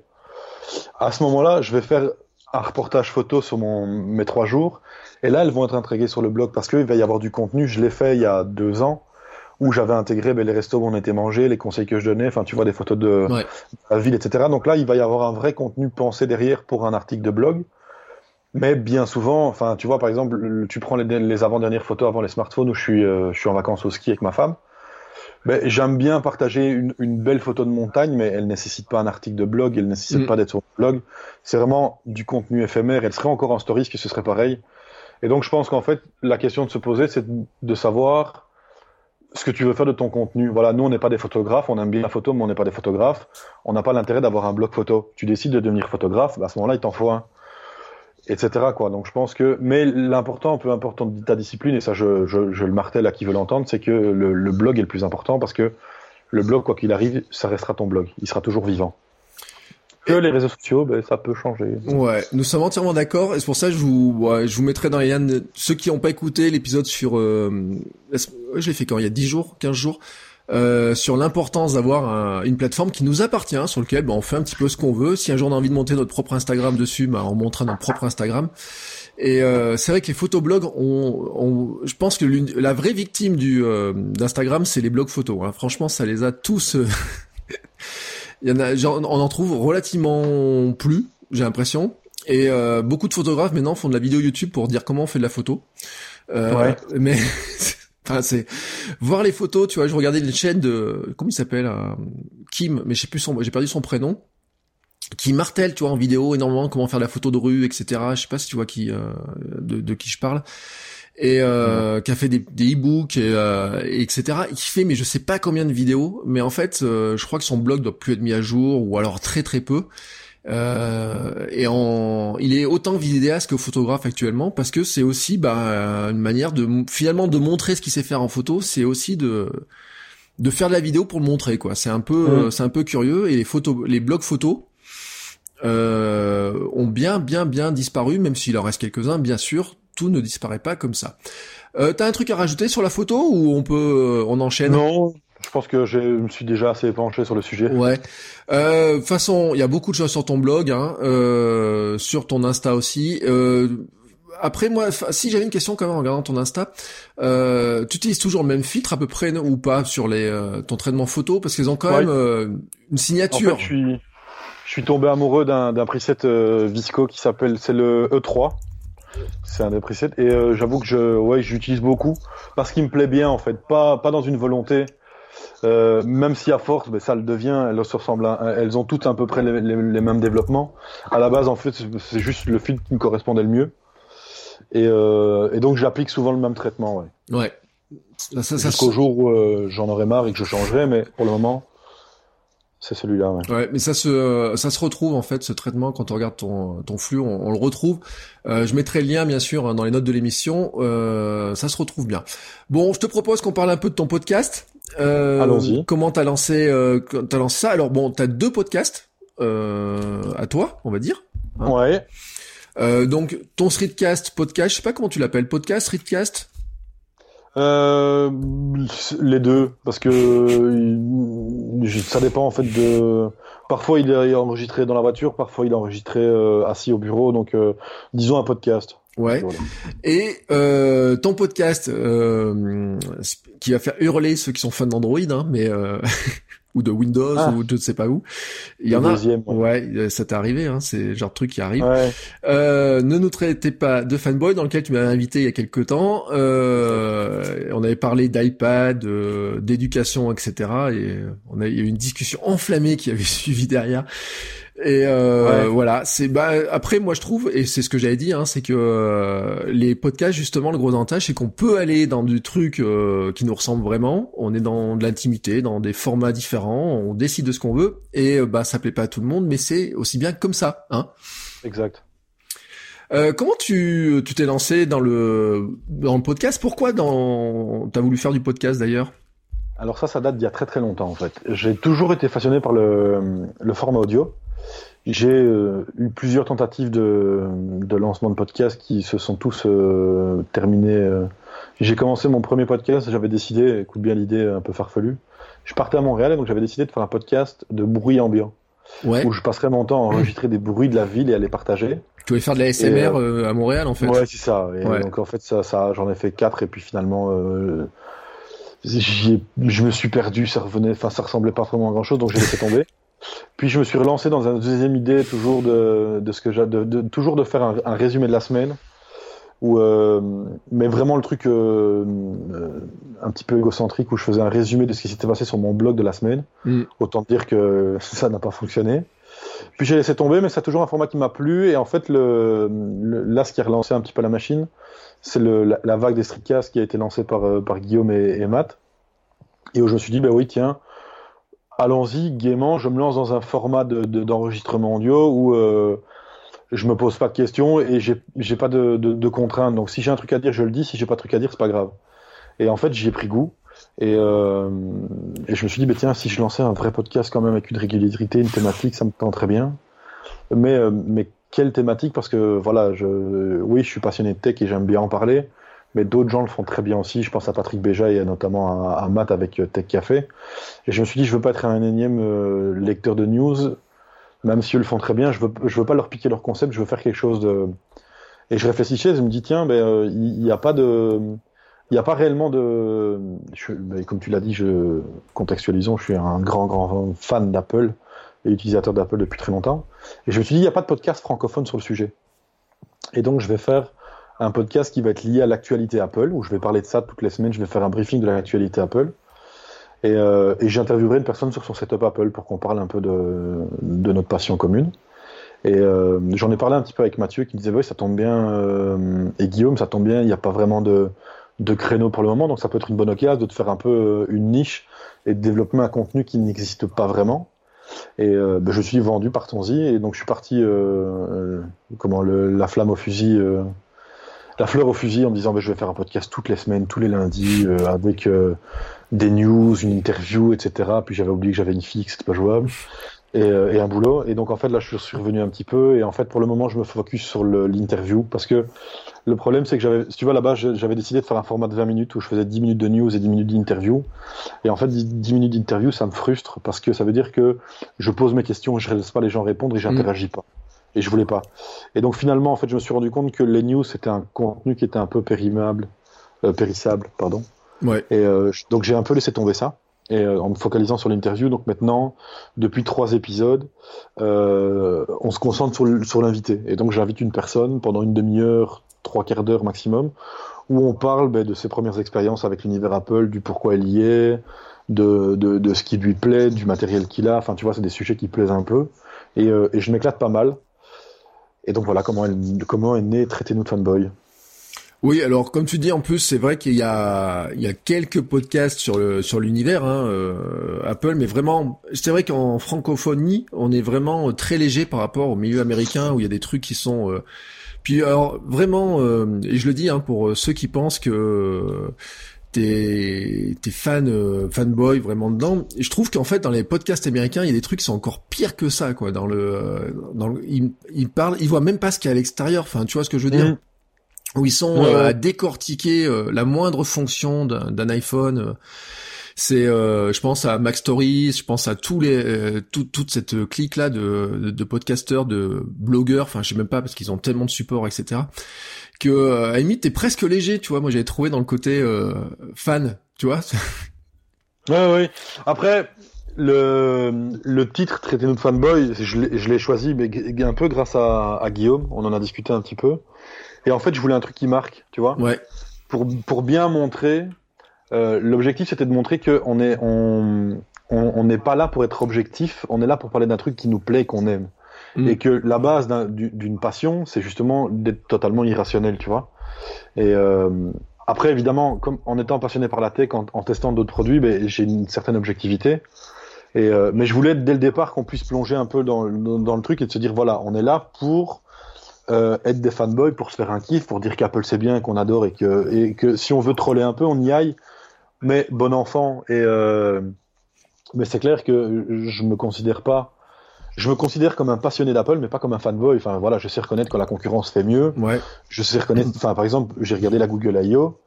à ce moment-là, je vais faire un reportage photo sur mon, mes trois jours. Et là, elles vont être intégrées sur le blog parce qu'il va y avoir du contenu. Je l'ai fait il y a deux ans où j'avais intégré ben, les restos où on était mangé, les conseils que je donnais, enfin tu vois des photos de la ville, etc. Donc là, il va y avoir un vrai contenu pensé derrière pour un article de blog. Mais bien souvent, enfin tu vois par exemple, tu prends les, avant-dernières photos avant les smartphones où je suis, euh, je suis en vacances au ski avec ma femme. Ben, j'aime bien partager une, une, belle photo de montagne, mais elle nécessite pas un article de blog, elle nécessite mm. pas d'être sur le blog. C'est vraiment du contenu éphémère. Elle serait encore en stories, que ce serait pareil. Et donc je pense qu'en fait, la question de se poser, c'est de savoir ce que tu veux faire de ton contenu. Voilà, nous, on n'est pas des photographes, on aime bien la photo, mais on n'est pas des photographes. On n'a pas l'intérêt d'avoir un blog photo. Tu décides de devenir photographe, bah, à ce moment-là, il t'en faut un. Etc. Quoi. Donc je pense que. Mais l'important, peu importe ta discipline, et ça je, je, je le martèle à qui veut l'entendre, c'est que le, le blog est le plus important parce que le blog, quoi qu'il arrive, ça restera ton blog. Il sera toujours vivant que les réseaux sociaux, ben, ça peut changer.
Ouais, nous sommes entièrement d'accord. Et c'est pour ça que je vous, je vous mettrai dans les liens ceux qui n'ont pas écouté l'épisode sur, euh, je l'ai fait quand? Il y a 10 jours, 15 jours, euh, sur l'importance d'avoir une plateforme qui nous appartient, sur lequel ben, on fait un petit peu ce qu'on veut. Si un jour on a envie de monter notre propre Instagram dessus, ben, on montrera notre propre Instagram. Et euh, c'est vrai que les photoblogs, on, on, je pense que la vraie victime du euh, d'Instagram, c'est les blogs photos. Hein. Franchement, ça les a tous. Euh, (laughs) Il y en a, on en trouve relativement plus, j'ai l'impression. Et euh, beaucoup de photographes maintenant font de la vidéo YouTube pour dire comment on fait de la photo. Ouais. Mais (laughs) enfin c'est voir les photos, tu vois. Je regardais une chaîne de comment il s'appelle euh, Kim, mais je sais plus son, j'ai perdu son prénom qui martèle, tu vois, en vidéo énormément comment faire de la photo de rue, etc. Je sais pas si tu vois qui, euh, de, de, qui je parle et euh, qui a fait des, des e-books et, euh, etc. Et qui fait mais je sais pas combien de vidéos, mais en fait euh, je crois que son blog doit plus être mis à jour ou alors très très peu. Euh, et en, il est autant vidéaste que photographe actuellement parce que c'est aussi bah, une manière de finalement de montrer ce qu'il sait faire en photo. C'est aussi de de faire de la vidéo pour le montrer quoi. C'est un peu c'est un peu curieux et les photos, les blogs photos euh, ont bien bien bien disparu, même s'il en reste quelques-uns bien sûr tout ne disparaît pas comme ça. Euh, T'as un truc à rajouter sur la photo ou on peut, euh, on enchaîne?
Non, je pense que je me suis déjà assez penché sur le sujet.
Ouais. Euh, façon, il y a beaucoup de choses sur ton blog, hein, euh, sur ton Insta aussi. Euh, après moi, si j'avais une question quand même en regardant ton Insta, euh, tu utilises toujours le même filtre à peu près ou pas sur les euh, ton traitement photo? Parce qu'ils ont quand même euh, une signature.
En fait, je suis je suis tombé amoureux d'un preset Visco qui s'appelle c'est le E3 c'est un des presets. Et euh, j'avoue que je, ouais, j'utilise beaucoup parce qu'il me plaît bien en fait, pas pas dans une volonté. Euh, même si à force, ben, ça le devient, elles se ressemblent, elles ont toutes à peu près les, mêmes développemps. À la base, en fait, c'est juste le fil qui me correspondait le mieux. Et, euh, et donc, j'applique souvent le même traitement. Ouais.
Ouais.
Jusqu'au jour où euh, j'en aurai marre et que je changerai, mais pour le moment, c'est celui-là, ouais.
ouais. mais ça se ça se retrouve en fait ce traitement quand on regarde ton ton flux, on, le retrouve. Euh, je mettrai le lien bien sûr hein, dans les notes de l'émission. Euh, ça se retrouve bien. Bon, je te propose qu'on parle un peu de ton podcast.
Euh, Allons-y.
Comment t'as lancé euh, t'as lancé ça? Alors bon, t'as deux podcasts euh, à toi, on va dire.
Hein. ouais.
Euh, donc ton streetcast podcast, je sais pas comment tu l'appelles, podcast, streetcast?
Euh, les deux, parce que ça dépend en fait de. Parfois il est enregistré dans la voiture, parfois il est enregistré assis au bureau, donc disons un podcast.
Ouais. Et euh, ton podcast euh, qui va faire hurler ceux qui sont fans d'Android, hein, mais (laughs) ou de Windows ah. ou je ne sais pas où. Il y en a. Ouais, ça t'est arrivé, hein, c'est genre de truc qui arrive. Euh, ne nous traitez pas de fanboy dans lequel tu m'avais invité il y a quelques temps. Euh, on avait parlé d'iPad, euh, d'éducation, etc. Et on a il y a eu une discussion enflammée qui avait (laughs) suivi derrière. Et euh, voilà, c'est bah après moi je trouve et c'est ce que j'avais dit, hein, c'est que euh, les podcasts justement le gros avantage c'est qu'on peut aller dans du truc euh, qui nous ressemble vraiment. On est dans de l'intimité, dans des formats différents, on décide de ce qu'on veut et bah ça plaît pas à tout le monde, mais c'est aussi bien comme ça, hein.
Exact.
comment tu tu t'es lancé dans le dans le podcast? Pourquoi dans t'as voulu faire du podcast d'ailleurs?
Alors ça, ça date d'il y a très très longtemps en fait. J'ai toujours été fasciné par le, le format audio. J'ai euh, eu plusieurs tentatives de, de, lancement de podcast qui se sont tous euh, terminés. Euh. J'ai commencé mon premier podcast, j'avais décidé, écoute bien l'idée un peu farfelue, je partais à Montréal donc j'avais décidé de faire un podcast de bruit ambiant.
Ouais.
où je passerais mon temps à enregistrer des bruits de la ville et à les partager.
Tu voulais faire de la SMR
Et,
euh, à Montréal en fait.
Ouais, c'est ça. Et
Ouais.
donc en fait, ça, ça j'en ai fait quatre et puis finalement, je me suis perdu. Ça revenait, enfin, ça ressemblait pas vraiment à grand chose, donc j'ai laissé tomber. (laughs) Puis je me suis relancé dans une deuxième idée, toujours de, de ce que j'ai, de, de- toujours de faire un, un résumé de la semaine. Où, euh, mais vraiment le truc euh, euh, un petit peu égocentrique où je faisais un résumé de ce qui s'était passé sur mon blog de la semaine.
Mm.
Autant dire que (laughs) ça n'a pas fonctionné. Puis j'ai laissé tomber, mais c'est toujours un format qui m'a plu. Et en fait, le, le- là, ce qui a relancé un petit peu la machine, c'est la, la vague des streetcasts qui a été lancée par, par Guillaume et, et Matt. Et où je me suis dit, bah oui, tiens, allons-y, gaiement, je me lance dans un format de- de- d'enregistrement audio où euh, je me pose pas de questions et j'ai pas de, contraintes. Donc si j'ai un truc à dire, je le dis. Si j'ai pas de truc à dire, c'est pas grave. Et en fait, j'y ai pris goût. Et, euh, je me suis dit, bah, tiens, si je lançais un vrai podcast quand même avec une régularité, une thématique, ça me tend très bien. Mais, euh, quelle thématique? Parce que voilà, je, oui, je suis passionné de tech et j'aime bien en parler. Mais d'autres gens le font très bien aussi. Je pense à Patrick Béja et notamment à, Matt avec euh, Tech Café. Et je me suis dit, je veux pas être un énième euh, lecteur de news, même si eux le font très bien. Je veux, veux pas leur piquer leur concept. Je veux faire quelque chose de. Et je réfléchissais, je me dis, tiens, ben, euh, il n'y a pas de. Il n'y a pas réellement de. Ben, comme tu l'as dit, je contextualisons, je suis un grand, grand fan d'Apple et utilisateur d'Apple depuis très longtemps. Et je me suis dit, il n'y a pas de podcast francophone sur le sujet. Et donc, je vais faire un podcast qui va être lié à l'actualité Apple, où je vais parler de ça toutes les semaines. Je vais faire un briefing de l'actualité Apple. Et, euh, j'interviewerai une personne sur son setup Apple pour qu'on parle un peu de, de notre passion commune. Et euh, j'en ai parlé un petit peu avec Mathieu qui me disait, oui, ça tombe bien, euh, et Guillaume, ça tombe bien, il n'y a pas vraiment de, de créneau pour le moment, donc ça peut être une bonne occasion de te faire un peu une niche et de développer un contenu qui n'existe pas vraiment. Et ben, je suis vendu, partons-y. Et donc je suis parti, comment, la flamme au fusil, la fleur au fusil en me disant ben, je vais faire un podcast toutes les semaines, tous les lundis, euh, avec euh, des news, une interview, etc. Puis j'avais oublié que j'avais une fille, que c'était pas jouable. Et, euh, et un boulot. Et donc en fait là je suis revenu un petit peu. Et en fait pour le moment je me focus sur l'interview parce que le problème c'est que j'avais, si tu vois là-bas j'avais décidé de faire un format de 20 minutes où je faisais 10 minutes de news et 10 minutes d'interview. Et en fait 10 10 minutes d'interview ça me frustre parce que ça veut dire que je pose mes questions, je laisse pas les gens répondre et j'interagis pas. Et je voulais pas. Et donc finalement en fait je me suis rendu compte que les news c'était un contenu qui était un peu périmable, euh, périssable pardon.
Ouais.
Et euh, donc j'ai un peu laissé tomber ça. Et euh, en me focalisant sur l'interview, donc maintenant, depuis trois épisodes, euh, on se concentre sur, l'invité. Et donc j'invite une personne pendant une demi-heure, trois quarts d'heure maximum, où on parle ben, de ses premières expériences avec l'univers Apple, du pourquoi elle y est, de, de, de ce qui lui plaît, du matériel qu'il a. Enfin, tu vois, c'est des sujets qui plaisent un peu. Et, euh, et je m'éclate pas mal. Et donc voilà comment, elle, comment est né Traité-nous de fanboy.
Oui, alors comme tu dis, en plus, c'est vrai qu'il y a, il y a quelques podcasts sur le sur l'univers hein, euh, Apple, mais vraiment, c'est vrai qu'en francophonie, on est vraiment euh, très léger par rapport au milieu américain où il y a des trucs qui sont. euh, Puis alors vraiment, euh, et je le dis hein, pour euh, ceux qui pensent que t'es t'es fan euh, fanboy vraiment dedans, je trouve qu'en fait dans les podcasts américains, il y a des trucs qui sont encore pires que ça quoi. Dans le euh, dans le, ils, ils parlent, ils voient même pas ce qu'il y a à l'extérieur. Enfin, tu vois ce que je veux dire?
Mhm.
où ils sont
Ouais,
euh, à décortiquer euh, la moindre fonction d'un iPhone. C'est, euh, je pense à Mac Stories, je pense à tous les, tout- toute cette clique là de, de, de podcasteurs, de blogueurs. Enfin, je sais même pas parce qu'ils ont tellement de support, etc. Que euh, à limite t'es presque léger, tu vois. Moi, j'avais trouvé dans le côté euh, fan, tu vois. (laughs)
Ouais, ouais. Après, le, le titre Traité-nous de fanboy, je l'ai choisi mais un peu grâce à, à Guillaume. On en a discuté un petit peu. Et en fait, je voulais un truc qui marque, tu vois.
ouais.
Pour, pour bien montrer. euh, L'objectif, c'était de montrer que on est, on, on n'est pas là pour être objectif. On est là pour parler d'un truc qui nous plaît, qu'on aime.
Mm.
Et que la base d'un- du- d'une passion, c'est justement d'être totalement irrationnel, tu vois. Et euh, après, évidemment, comme en étant passionné par la tech, en, en testant d'autres produits, ben, j'ai une certaine objectivité. Et euh, mais je voulais dès le départ qu'on puisse plonger un peu dans, dans, dans le truc et de se dire voilà, on est là pour euh, être des fanboys, pour se faire un kiff, pour dire qu'Apple c'est bien, qu'on adore et que et que si on veut troller un peu, on y aille. Mais bon enfant. Et euh, mais c'est clair que je me considère pas. Je me considère comme un passionné d'Apple, mais pas comme un fanboy. Enfin voilà, je sais reconnaître quand la concurrence fait mieux.
Ouais.
Je sais reconnaître. Enfin, par exemple, j'ai regardé la Google I.O.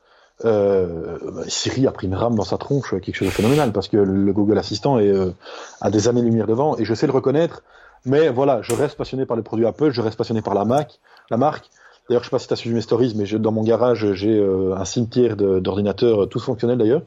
euh, bah, Siri a pris une rame dans sa tronche, quelque chose de phénoménal, parce que le Google Assistant est euh, à des années-lumière devant, et je sais le reconnaître, mais voilà, je reste passionné par les produits Apple, je reste passionné par la Mac, la marque. D'ailleurs, je sais pas si tu as suivi mes stories, mais dans mon garage, j'ai euh, un cimetière d'ordinateurs, tous fonctionnels d'ailleurs,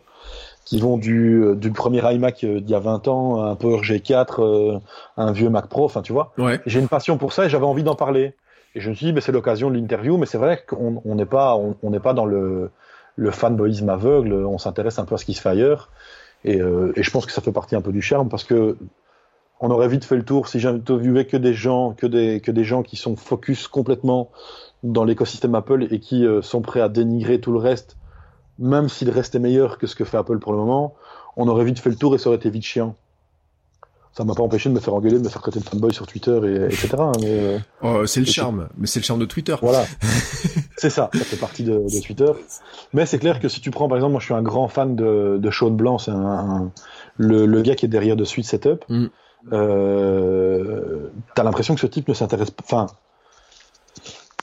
qui vont du, du premier iMac d'il y a 20 ans, un Power G4, un vieux Mac Pro, enfin tu vois.
Ouais.
J'ai une passion pour ça et j'avais envie d'en parler. Et je me suis dit, c'est l'occasion de l'interview, mais c'est vrai qu'on n'est pas, on n'est pas dans le le fanboyisme aveugle, on s'intéresse un peu à ce qui se fait ailleurs. Et, euh, et, je pense que ça fait partie un peu du charme parce que on aurait vite fait le tour si j'interviewais que des gens, que des, que des gens qui sont focus complètement dans l'écosystème Apple et qui euh, sont prêts à dénigrer tout le reste, même si le reste est meilleur que ce que fait Apple pour le moment, on aurait vite fait le tour et ça aurait été vite chiant ça m'a pas empêché de me faire engueuler, de me faire traiter de fanboy sur Twitter, et, etc. Hein, mais, euh,
oh, c'est le charme, mais c'est le charme de Twitter.
Voilà, (laughs) c'est ça, ça fait partie de, de Twitter. Mais c'est clair que si tu prends, par exemple, moi je suis un grand fan de, de Sean Blanc, c'est un, le, le, gars qui est derrière de Suite Setup. Mm. Euh, T'as l'impression que ce type ne s'intéresse pas, enfin,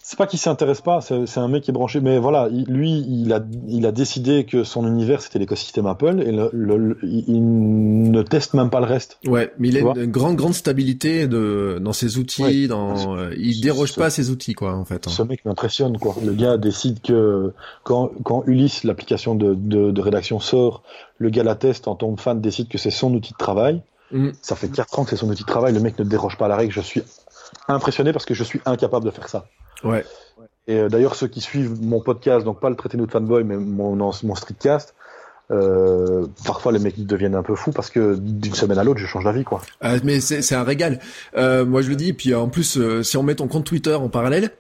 c'est pas qu'il s'intéresse pas, c'est un mec qui est branché, mais voilà, lui, il a, il a décidé que son univers c'était l'écosystème Apple et le, il ne teste même pas le reste.
Ouais, mais il a une grande, grande stabilité de, dans ses outils, dans, euh, il déroge pas à ses outils, quoi, en fait. Hein.
Ce mec m'impressionne, quoi. Le gars décide que quand, quand Ulysse, l'application de, de, de, rédaction sort, le gars la teste en tombe fan, décide que c'est son outil de travail. Mm. Ça fait 4 ans que c'est son outil de travail, le mec ne déroge pas à la règle, je suis impressionné parce que je suis incapable de faire ça.
Ouais.
Et euh, d'ailleurs, ceux qui suivent mon podcast, donc pas le traité de fanboy, mais mon, mon streetcast, euh, parfois les mecs deviennent un peu fous parce que d'une semaine à l'autre je change d'avis quoi.
Ah, mais c'est un régal. Euh, moi je le dis. Puis en plus, euh, si on met ton compte Twitter en parallèle,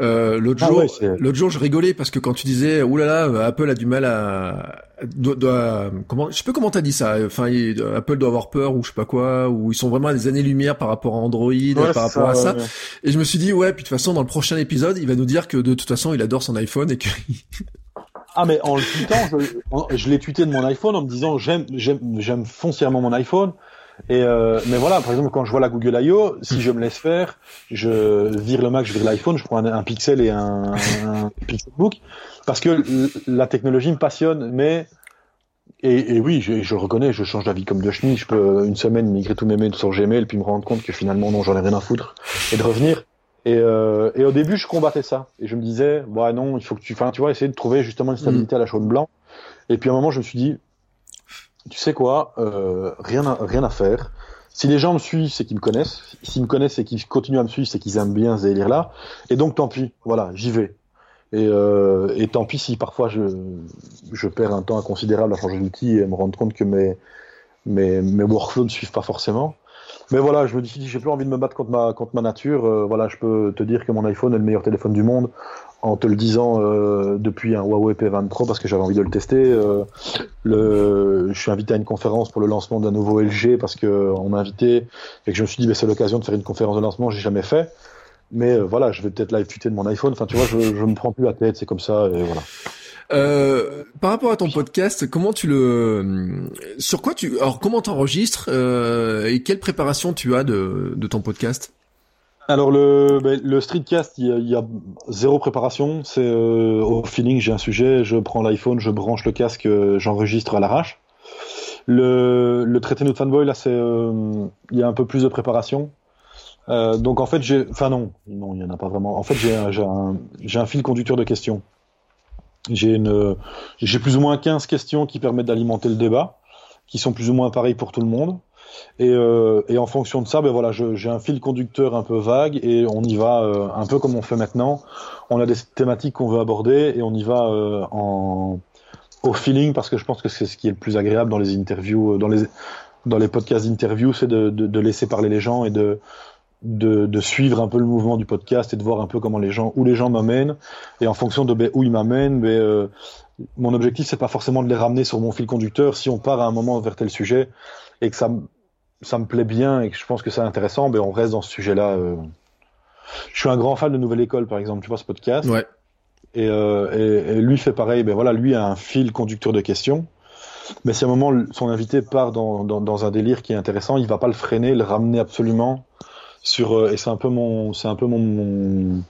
euh, l'autre ah jour, l'autre jour je rigolais parce que quand tu disais oulala, là là, Apple a du mal à, doit, doit, comment, je sais pas comment t'as dit ça. Enfin, Apple doit avoir peur ou je sais pas quoi, ou ils sont vraiment à des années lumière par rapport à Android, par rapport à ça. Et je me suis dit ouais, puis de toute façon dans le prochain épisode, il va nous dire que de toute façon il adore son iPhone et que (laughs)
Ah mais en le tweetant, je, je l'ai tweeté de mon iPhone en me disant j'aime j'aime j'aime foncièrement mon iPhone. Et euh, mais voilà, par exemple, quand je vois la Google I.O., si je me laisse faire, je vire le Mac, je vire l'iPhone, je prends un, Pixel et un, un Pixelbook, parce que la technologie me passionne. Mais et, et oui, je, je, reconnais, je change d'avis comme de chenille. Je peux une semaine migrer tous mes mails sur Gmail, puis me rendre compte que finalement non, j'en ai rien à foutre, et de revenir. Et, euh, et, au début, je combattais ça. Et je me disais, bah non, il faut que tu, enfin, tu vois, essayer de trouver justement une stabilité à la chaude blanc. Et puis à un moment, je me suis dit, tu sais quoi, euh, rien, à, rien à faire. Si les gens me suivent, c'est qu'ils me connaissent. S'ils me connaissent et qu'ils continuent à me suivre, c'est qu'ils aiment bien ce délire-là. Et donc, tant pis. Voilà, j'y vais. Et, euh, tant pis si parfois je, je perds un temps considérable à changer d'outil et me rendre compte que mes, mes, workflows ne suivent pas forcément. Mais voilà, je me dis, j'ai plus envie de me battre contre ma, contre ma nature. Euh, voilà, je peux te dire que mon iPhone est le meilleur téléphone du monde en te le disant euh, depuis un Huawei P20 Pro parce que j'avais envie de le tester. Euh, le, je suis invité à une conférence pour le lancement d'un nouveau LG parce que on m'a invité et que je me suis dit, bah, c'est l'occasion de faire une conférence de lancement. J'ai jamais fait. Mais voilà, je vais peut-être live tweeter de mon iPhone. Enfin, tu vois, je, je me prends plus la tête, c'est comme ça et voilà.
Euh, par rapport à ton podcast, comment tu le, sur quoi tu, alors comment t'enregistres euh, et quelle préparation tu as de, de ton podcast?
Alors le, ben, le streetcast, il y, a, zéro préparation. C'est euh, au feeling, j'ai un sujet, je prends l'iPhone, je branche le casque, euh, j'enregistre à l'arrache. Le, le traité de fanboy, là, c'est euh, il y a un peu plus de préparation. donc en fait, j'ai, enfin non, non, il y en a pas vraiment. En fait, j'ai un, un, un fil conducteur de questions. J'ai une, j'ai plus ou moins 15 questions qui permettent d'alimenter le débat, qui sont plus ou moins pareilles pour tout le monde. Et, euh, et en fonction de ça, ben voilà, j'ai un fil conducteur un peu vague et on y va euh, un peu comme on fait maintenant. On a des thématiques qu'on veut aborder et on y va euh, en au feeling parce que je pense que c'est ce qui est le plus agréable dans les interviews, euh, dans les dans les podcasts d'interview, c'est de, de, de, laisser parler les gens et de de, de, suivre un peu le mouvement du podcast et de voir un peu comment les gens, où les gens m'amènent. Et en fonction de ben, où ils m'amènent, ben, euh, mon objectif, c'est pas forcément de les ramener sur mon fil conducteur. Si on part à un moment vers tel sujet et que ça, ça me plaît bien et que je pense que c'est intéressant, ben, on reste dans ce sujet-là. Euh. Je suis un grand fan de Nouvelle École, par exemple, tu vois ce podcast.
Ouais.
Et, euh, et, et, lui fait pareil. Ben voilà, lui a un fil conducteur de questions. Mais si à un moment son invité part dans, dans, dans, un délire qui est intéressant, il va pas le freiner, le ramener absolument sur euh, et c'est un peu mon c'est un peu mon,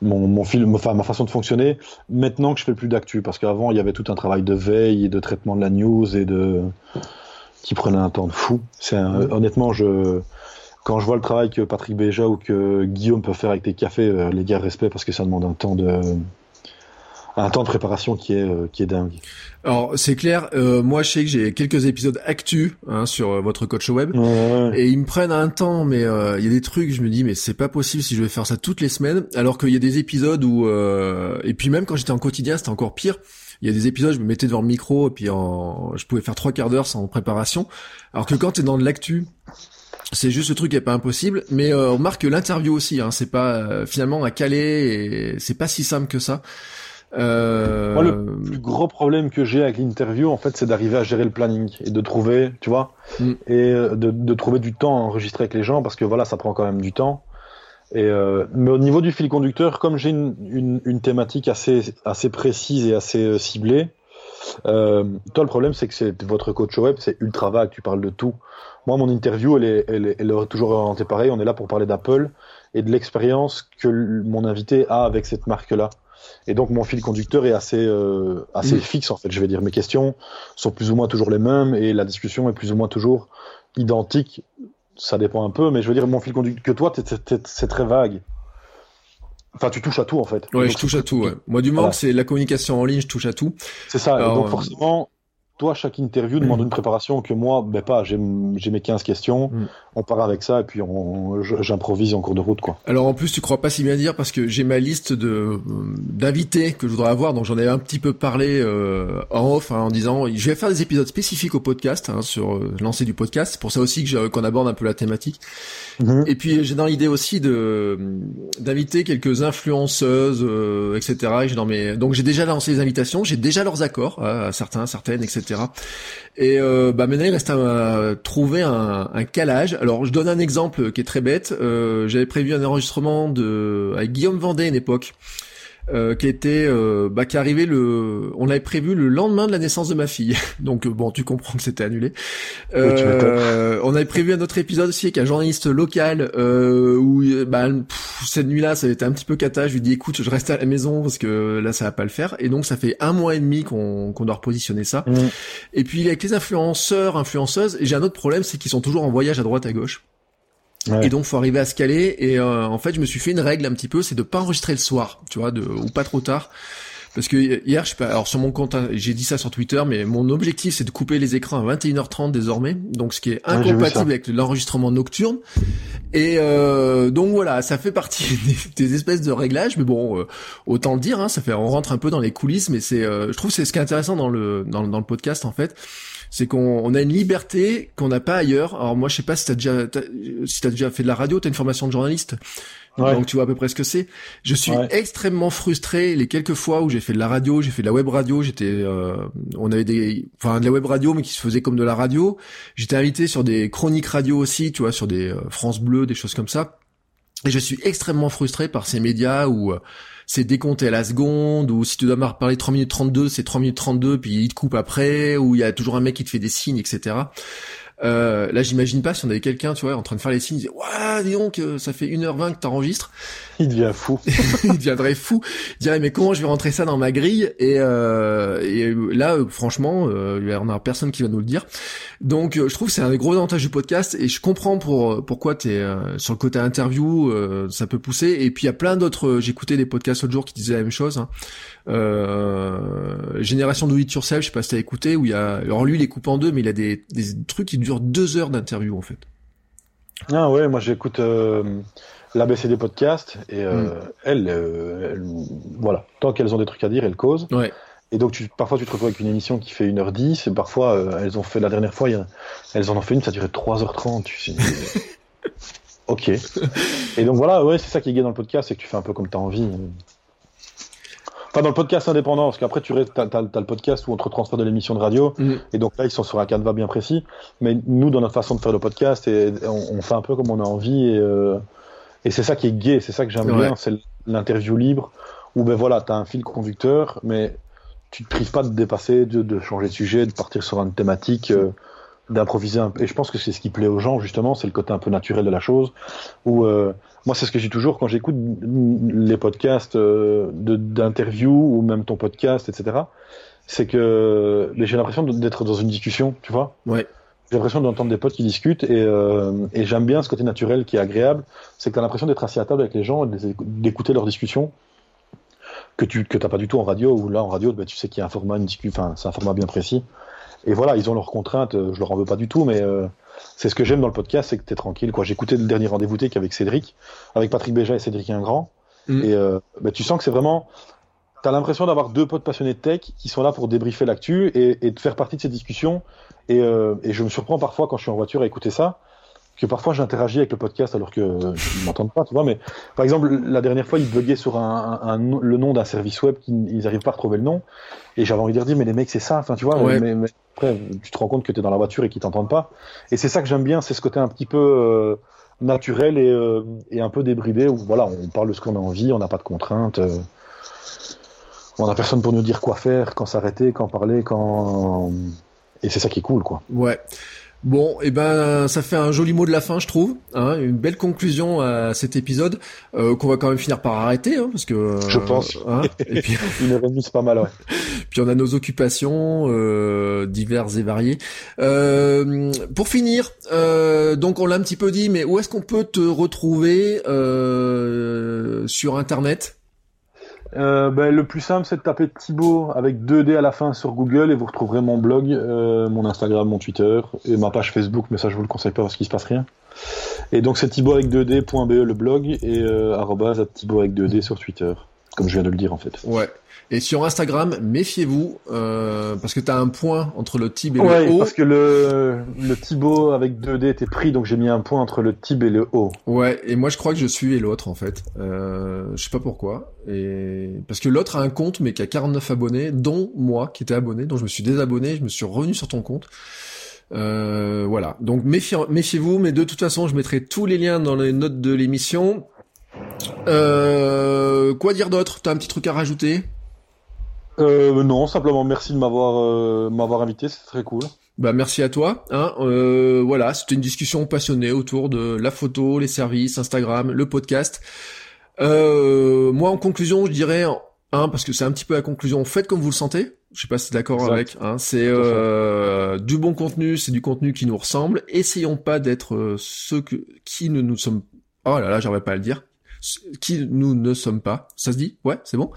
mon, mon film, enfin ma façon de fonctionner. Maintenant que je fais plus d'actu, parce qu'avant il y avait tout un travail de veille et de traitement de la news et de qui prenait un temps de fou. C'est honnêtement, je quand je vois le travail que Patrick Béja ou que Guillaume peut faire avec tes cafés, euh, les gars, respect parce que ça demande un temps de un temps de préparation qui est euh, qui est dingue.
Alors c'est clair, euh, moi je sais que j'ai quelques épisodes actus hein, sur euh, votre coach web et ils me prennent un temps, mais il y a des trucs, je me dis mais c'est pas possible si je vais faire ça toutes les semaines, alors qu'il y a des épisodes où et puis même quand j'étais en quotidien c'était encore pire. Il y a des épisodes, je me mettais devant le micro et puis en... je pouvais faire trois quarts d'heure sans préparation, alors que quand t'es dans de l'actu, c'est juste ce truc qui est pas impossible, mais on remarque que l'interview aussi, hein, c'est pas finalement à caler et c'est pas si simple que ça.
Euh... Moi, le plus gros problème que j'ai avec l'interview, en fait, c'est d'arriver à gérer le planning et de trouver, tu vois, mm. et euh, de, de, trouver du temps à enregistrer avec les gens parce que voilà, ça prend quand même du temps. Et euh, mais au niveau du fil conducteur, comme j'ai une, une, une, thématique assez assez précise et assez euh, ciblée, euh, toi le problème c'est que c'est votre coach web, c'est ultra vague, tu parles de tout. Moi, mon interview, elle est, elle est, elle est toujours orientée pareil. On est là pour parler d'Apple et de l'expérience que mon invité a avec cette marque-là. Et donc mon fil conducteur est assez euh, assez mm. fixe en fait. Je vais dire mes questions sont plus ou moins toujours les mêmes et la discussion est plus ou moins toujours identique. Ça dépend un peu, mais je veux dire mon fil conducteur que toi c'est très vague. Enfin, tu touches à tout en fait.
Ouais, je touche à tout. Ouais. Moi, du moment c'est la communication en ligne, je touche à tout.
C'est ça. donc forcément, toi, chaque interview demande une préparation que moi, ben pas, j'ai mes 15 questions, mm. on part avec ça et puis j'improvise en cours de route, quoi.
Alors en plus, tu crois pas si bien dire parce que j'ai ma liste de d'invités que je voudrais avoir, donc j'en ai un petit peu parlé euh, en off hein, en disant, je vais faire des épisodes spécifiques au podcast hein, sur euh, lancer du podcast. C'est pour ça aussi que qu'on aborde un peu la thématique. Mm-hmm. Et puis j'ai dans l'idée aussi de d'inviter quelques influenceuses, euh, etc. J'ai dans mes donc j'ai déjà lancé les invitations, j'ai déjà leurs accords, à certains, certaines, etc. Et euh, bah maintenant il reste à trouver un, calage. Alors je donne un exemple qui est très bête. Euh, J'avais prévu un enregistrement de avec Guillaume Vendée à une époque euh, qui était euh, bah, qui arrivait le on l'avait prévu le lendemain de la naissance de ma fille. (laughs) Donc euh, bon tu comprends que c'était annulé. Euh, on avait prévu un autre épisode aussi avec un journaliste local euh, où bah, cette nuit là ça avait été un petit peu cata. Je lui dis écoute je reste à la maison parce que là ça va pas le faire. Et donc ça fait un mois et demi qu'on qu'on doit repositionner ça. Mmh. et puis avec les influenceurs influenceuses j'ai un autre problème c'est qu'ils sont toujours en voyage à droite à gauche et donc faut arriver à se caler. Et euh, en fait je me suis fait une règle un petit peu c'est de pas enregistrer le soir tu vois de, ou pas trop tard. Parce que hier je sais pas alors sur mon compte hein, j'ai dit ça sur Twitter mais mon objectif c'est de couper les écrans à 21h30 désormais. Donc ce qui est incompatible avec l'enregistrement nocturne. Et euh, donc voilà ça fait partie (laughs) des, espèces de réglages. Mais bon euh, autant le dire hein, ça fait on rentre un peu dans les coulisses mais c'est je trouve c'est ce qui est intéressant dans le dans, dans le podcast en fait c'est qu'on a une liberté qu'on n'a pas ailleurs. Alors moi, je sais pas si t'as déjà, si t'as déjà fait de la radio, t'as une formation de journaliste. Donc tu vois à peu près ce que c'est. Je suis extrêmement frustré les quelques fois où j'ai fait de la radio, j'ai fait de la web radio, j'étais euh, on avait des enfin de la web radio mais qui se faisait comme de la radio. J'étais invité sur des chroniques radio aussi, tu vois, sur des euh, France Bleu, des choses comme ça. Et je suis extrêmement frustré par ces médias où euh, c'est décompté à la seconde, ou si tu dois parler 3 minutes 32, c'est 3 minutes 32, puis il te coupe après, ou il y a toujours un mec qui te fait des signes, etc. Euh, là, j'imagine pas si on avait quelqu'un, tu vois, en train de faire les signes, il disait, ouais, dis donc, euh, ça fait 1h20 que t'enregistres.
Il devient fou. (laughs)
il deviendrait fou. Il dirait, mais comment je vais rentrer ça dans ma grille? Et, euh, et là, euh, franchement, euh, en a personne qui va nous le dire. Donc, je trouve que c'est un des gros avantages du podcast et je comprends pour, pourquoi t'es sur le côté interview, ça peut pousser. Et puis, il y a plein d'autres, j'écoutais des podcasts l'autre jour qui disaient la même chose. Hein. Génération Do It Yourself, je sais pas si t'as écouté, où il y a, alors lui, il est coupé en deux, mais il a des, des trucs qui durent deux heures d'interview en fait.
Ah ouais, moi j'écoute euh, l'ABC des podcasts et euh, hmm. euh, elles, voilà, tant qu'elles ont des trucs à dire, elles causent.
Ouais.
Et donc tu, parfois tu te retrouves avec une émission qui fait 1h10 et parfois euh, elles ont fait la dernière fois, elles en ont fait une, ça durait 3h30. Tu sais, (laughs) ok. Et donc voilà, ouais, c'est ça qui est gay dans le podcast, c'est que tu fais un peu comme tu as envie. Enfin, dans le podcast indépendant, parce qu'après, tu as, le podcast où on te transfère de l'émission de radio, mm. et donc là, ils sont sur un canevas bien précis. Mais nous, dans notre façon de faire le podcast, et on, fait un peu comme on a envie, et, euh, et c'est ça qui est gay, c'est ça que j'aime bien, c'est l'interview libre, où ben voilà, tu as un fil conducteur, mais tu te prives pas de dépasser, de, de, changer de sujet, de partir sur une thématique. Euh, d'improviser un peu. Et je pense que c'est ce qui plaît aux gens, justement, c'est le côté un peu naturel de la chose. Où, euh, moi, c'est ce que j'ai toujours quand j'écoute les podcasts euh, d'interviews ou même ton podcast, etc. C'est que j'ai l'impression d'être dans une discussion, tu vois.
Ouais.
J'ai l'impression d'entendre des potes qui discutent et, euh, et j'aime bien ce côté naturel qui est agréable. C'est que tu as l'impression d'être assis à table avec les gens, d'écouter leurs discussions que tu que t'as pas du tout en radio. Ou là, en radio, bah, tu sais qu'il y a un format, une enfin, c'est un format bien précis. Et voilà, ils ont leurs contraintes, je leur en veux pas du tout, mais euh, c'est ce que j'aime dans le podcast, c'est que tu es tranquille. Quoi. J'ai écouté le dernier rendez-vous tech avec Cédric, avec Patrick Béja et Cédric Ingrand. Mm. Et euh, bah, tu sens que c'est vraiment. Tu as l'impression d'avoir deux potes passionnés de tech qui sont là pour débriefer l'actu et, et de faire partie de ces discussions. Et, euh, et je me surprends parfois quand je suis en voiture à écouter ça que parfois j'interagis avec le podcast alors que ils m'entendent pas, tu vois. Mais par exemple, la dernière fois, ils buggaient sur un, un, le nom d'un service web qu'ils n'arrivent pas à retrouver le nom, et j'avais envie de leur dire mais les mecs c'est ça, enfin tu vois. Mais, mais, après, tu te rends compte que tu es dans la voiture et qu'ils t'entendent pas. Et c'est ça que j'aime bien, c'est ce côté un petit peu euh, naturel et, euh, et, un peu débridé où voilà, on parle de ce qu'on a envie, on n'a pas de contraintes. Euh, on a personne pour nous dire quoi faire, quand s'arrêter, quand parler, quand et c'est ça qui est cool quoi.
Ouais. Bon, et eh ben ça fait un joli mot de la fin, je trouve, hein, une belle conclusion à cet épisode euh, qu'on va quand même finir par arrêter, hein, parce que
je pense. Hein, et puis (laughs) une heure c'est pas mal. Ouais. (laughs)
puis on a nos occupations euh, diverses et variées. Euh, pour finir, euh, donc on l'a un petit peu dit, mais où est-ce qu'on peut te retrouver euh, sur Internet?
Euh, ben, le plus simple, c'est de taper Thibaut avec 2D à la fin sur Google et vous retrouverez mon blog, euh, mon Instagram, mon Twitter et ma page Facebook, mais ça je vous le conseille pas parce qu'il se passe rien. Et donc c'est Thibaut avec 2D.be le blog et euh, Thibaut avec 2D sur Twitter, comme je viens de le dire en fait.
Ouais. Et sur Instagram, méfiez-vous, euh, parce que tu as un point entre le tib et
le
haut.
parce que le, le Thibaut avec 2D était pris, donc j'ai mis un point entre le tib et le haut.
Ouais, et moi je crois que je suis l'autre en fait. Euh, je sais pas pourquoi. Et parce que l'autre a un compte mais qui a 49 abonnés, dont moi qui étais abonné, donc je me suis désabonné, je me suis revenu sur ton compte. Euh, voilà. Donc méfiez-vous, mais de toute façon, je mettrai tous les liens dans les notes de l'émission. Euh, quoi dire d'autre? T'as un petit truc à rajouter?
Euh, non, simplement merci de m'avoir euh, m'avoir invité, c'est très cool.
Bah merci à toi. Hein, euh, voilà, c'était une discussion passionnée autour de la photo, les services, Instagram, le podcast. Euh, moi, en conclusion, je dirais, hein, parce que c'est un petit peu la conclusion, faites comme vous le sentez. Je sais pas si t'es d'accord avec. Hein, c'est euh, du bon contenu, c'est du contenu qui nous ressemble. Essayons pas d'être euh, ceux que, qui ne nous sommes. Oh là là, j'arrive pas à le dire qui nous ne sommes pas. Ça se dit? Ouais, c'est bon?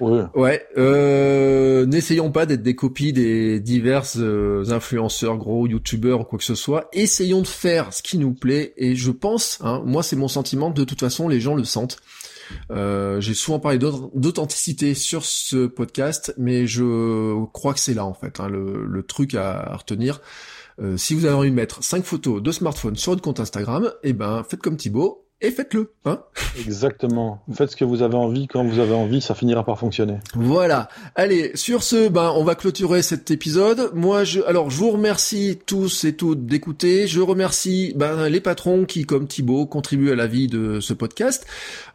Ouais.
Ouais. Euh, N'essayons pas d'être des copies des divers euh, influenceurs, gros youtubeurs ou quoi que ce soit. Essayons de faire ce qui nous plaît. Et je pense, hein, moi c'est mon sentiment, de toute façon les gens le sentent. Euh, J'ai souvent parlé d'authenticité sur ce podcast, mais je crois que c'est là en fait hein, le, le, truc à, retenir. Euh, si vous avez envie de mettre 5 photos de smartphone sur votre compte Instagram, eh ben faites comme Thibaut, et faites-le, hein
Exactement. Faites ce que vous avez envie quand vous avez envie, ça finira par fonctionner.
Voilà. Allez, sur ce, ben on va clôturer cet épisode. Moi, je, alors je vous remercie tous et toutes d'écouter. Je remercie ben, les patrons qui, comme Thibaut, contribuent à la vie de ce podcast.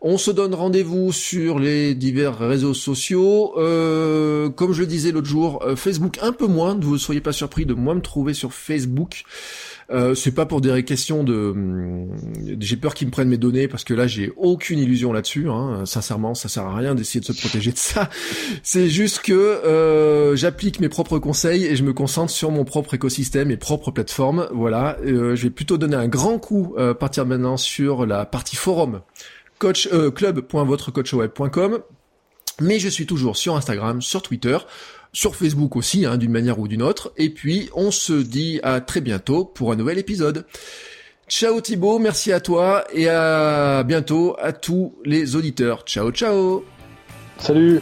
On se donne rendez-vous sur les divers réseaux sociaux. Euh, comme je le disais l'autre jour, euh, Facebook un peu moins. Ne vous soyez pas surpris de moi me trouver sur Facebook. Euh, c'est pas pour des questions de. Hum, j'ai peur qu'ils me prennent mes données parce que là j'ai aucune illusion là-dessus. Hein. Sincèrement, ça sert à rien d'essayer de se protéger de ça. C'est juste que euh, j'applique mes propres conseils et je me concentre sur mon propre écosystème et propre plateforme. Voilà. Euh, je vais plutôt donner un grand coup à partir maintenant sur la partie forum coach club.votrecoachweb.com mais je suis toujours sur Instagram, sur Twitter sur Facebook aussi, hein, d'une manière ou d'une autre. Et puis, on se dit à très bientôt pour un nouvel épisode. Ciao Thibaut, merci à toi et à bientôt à tous les auditeurs. Ciao ciao
Salut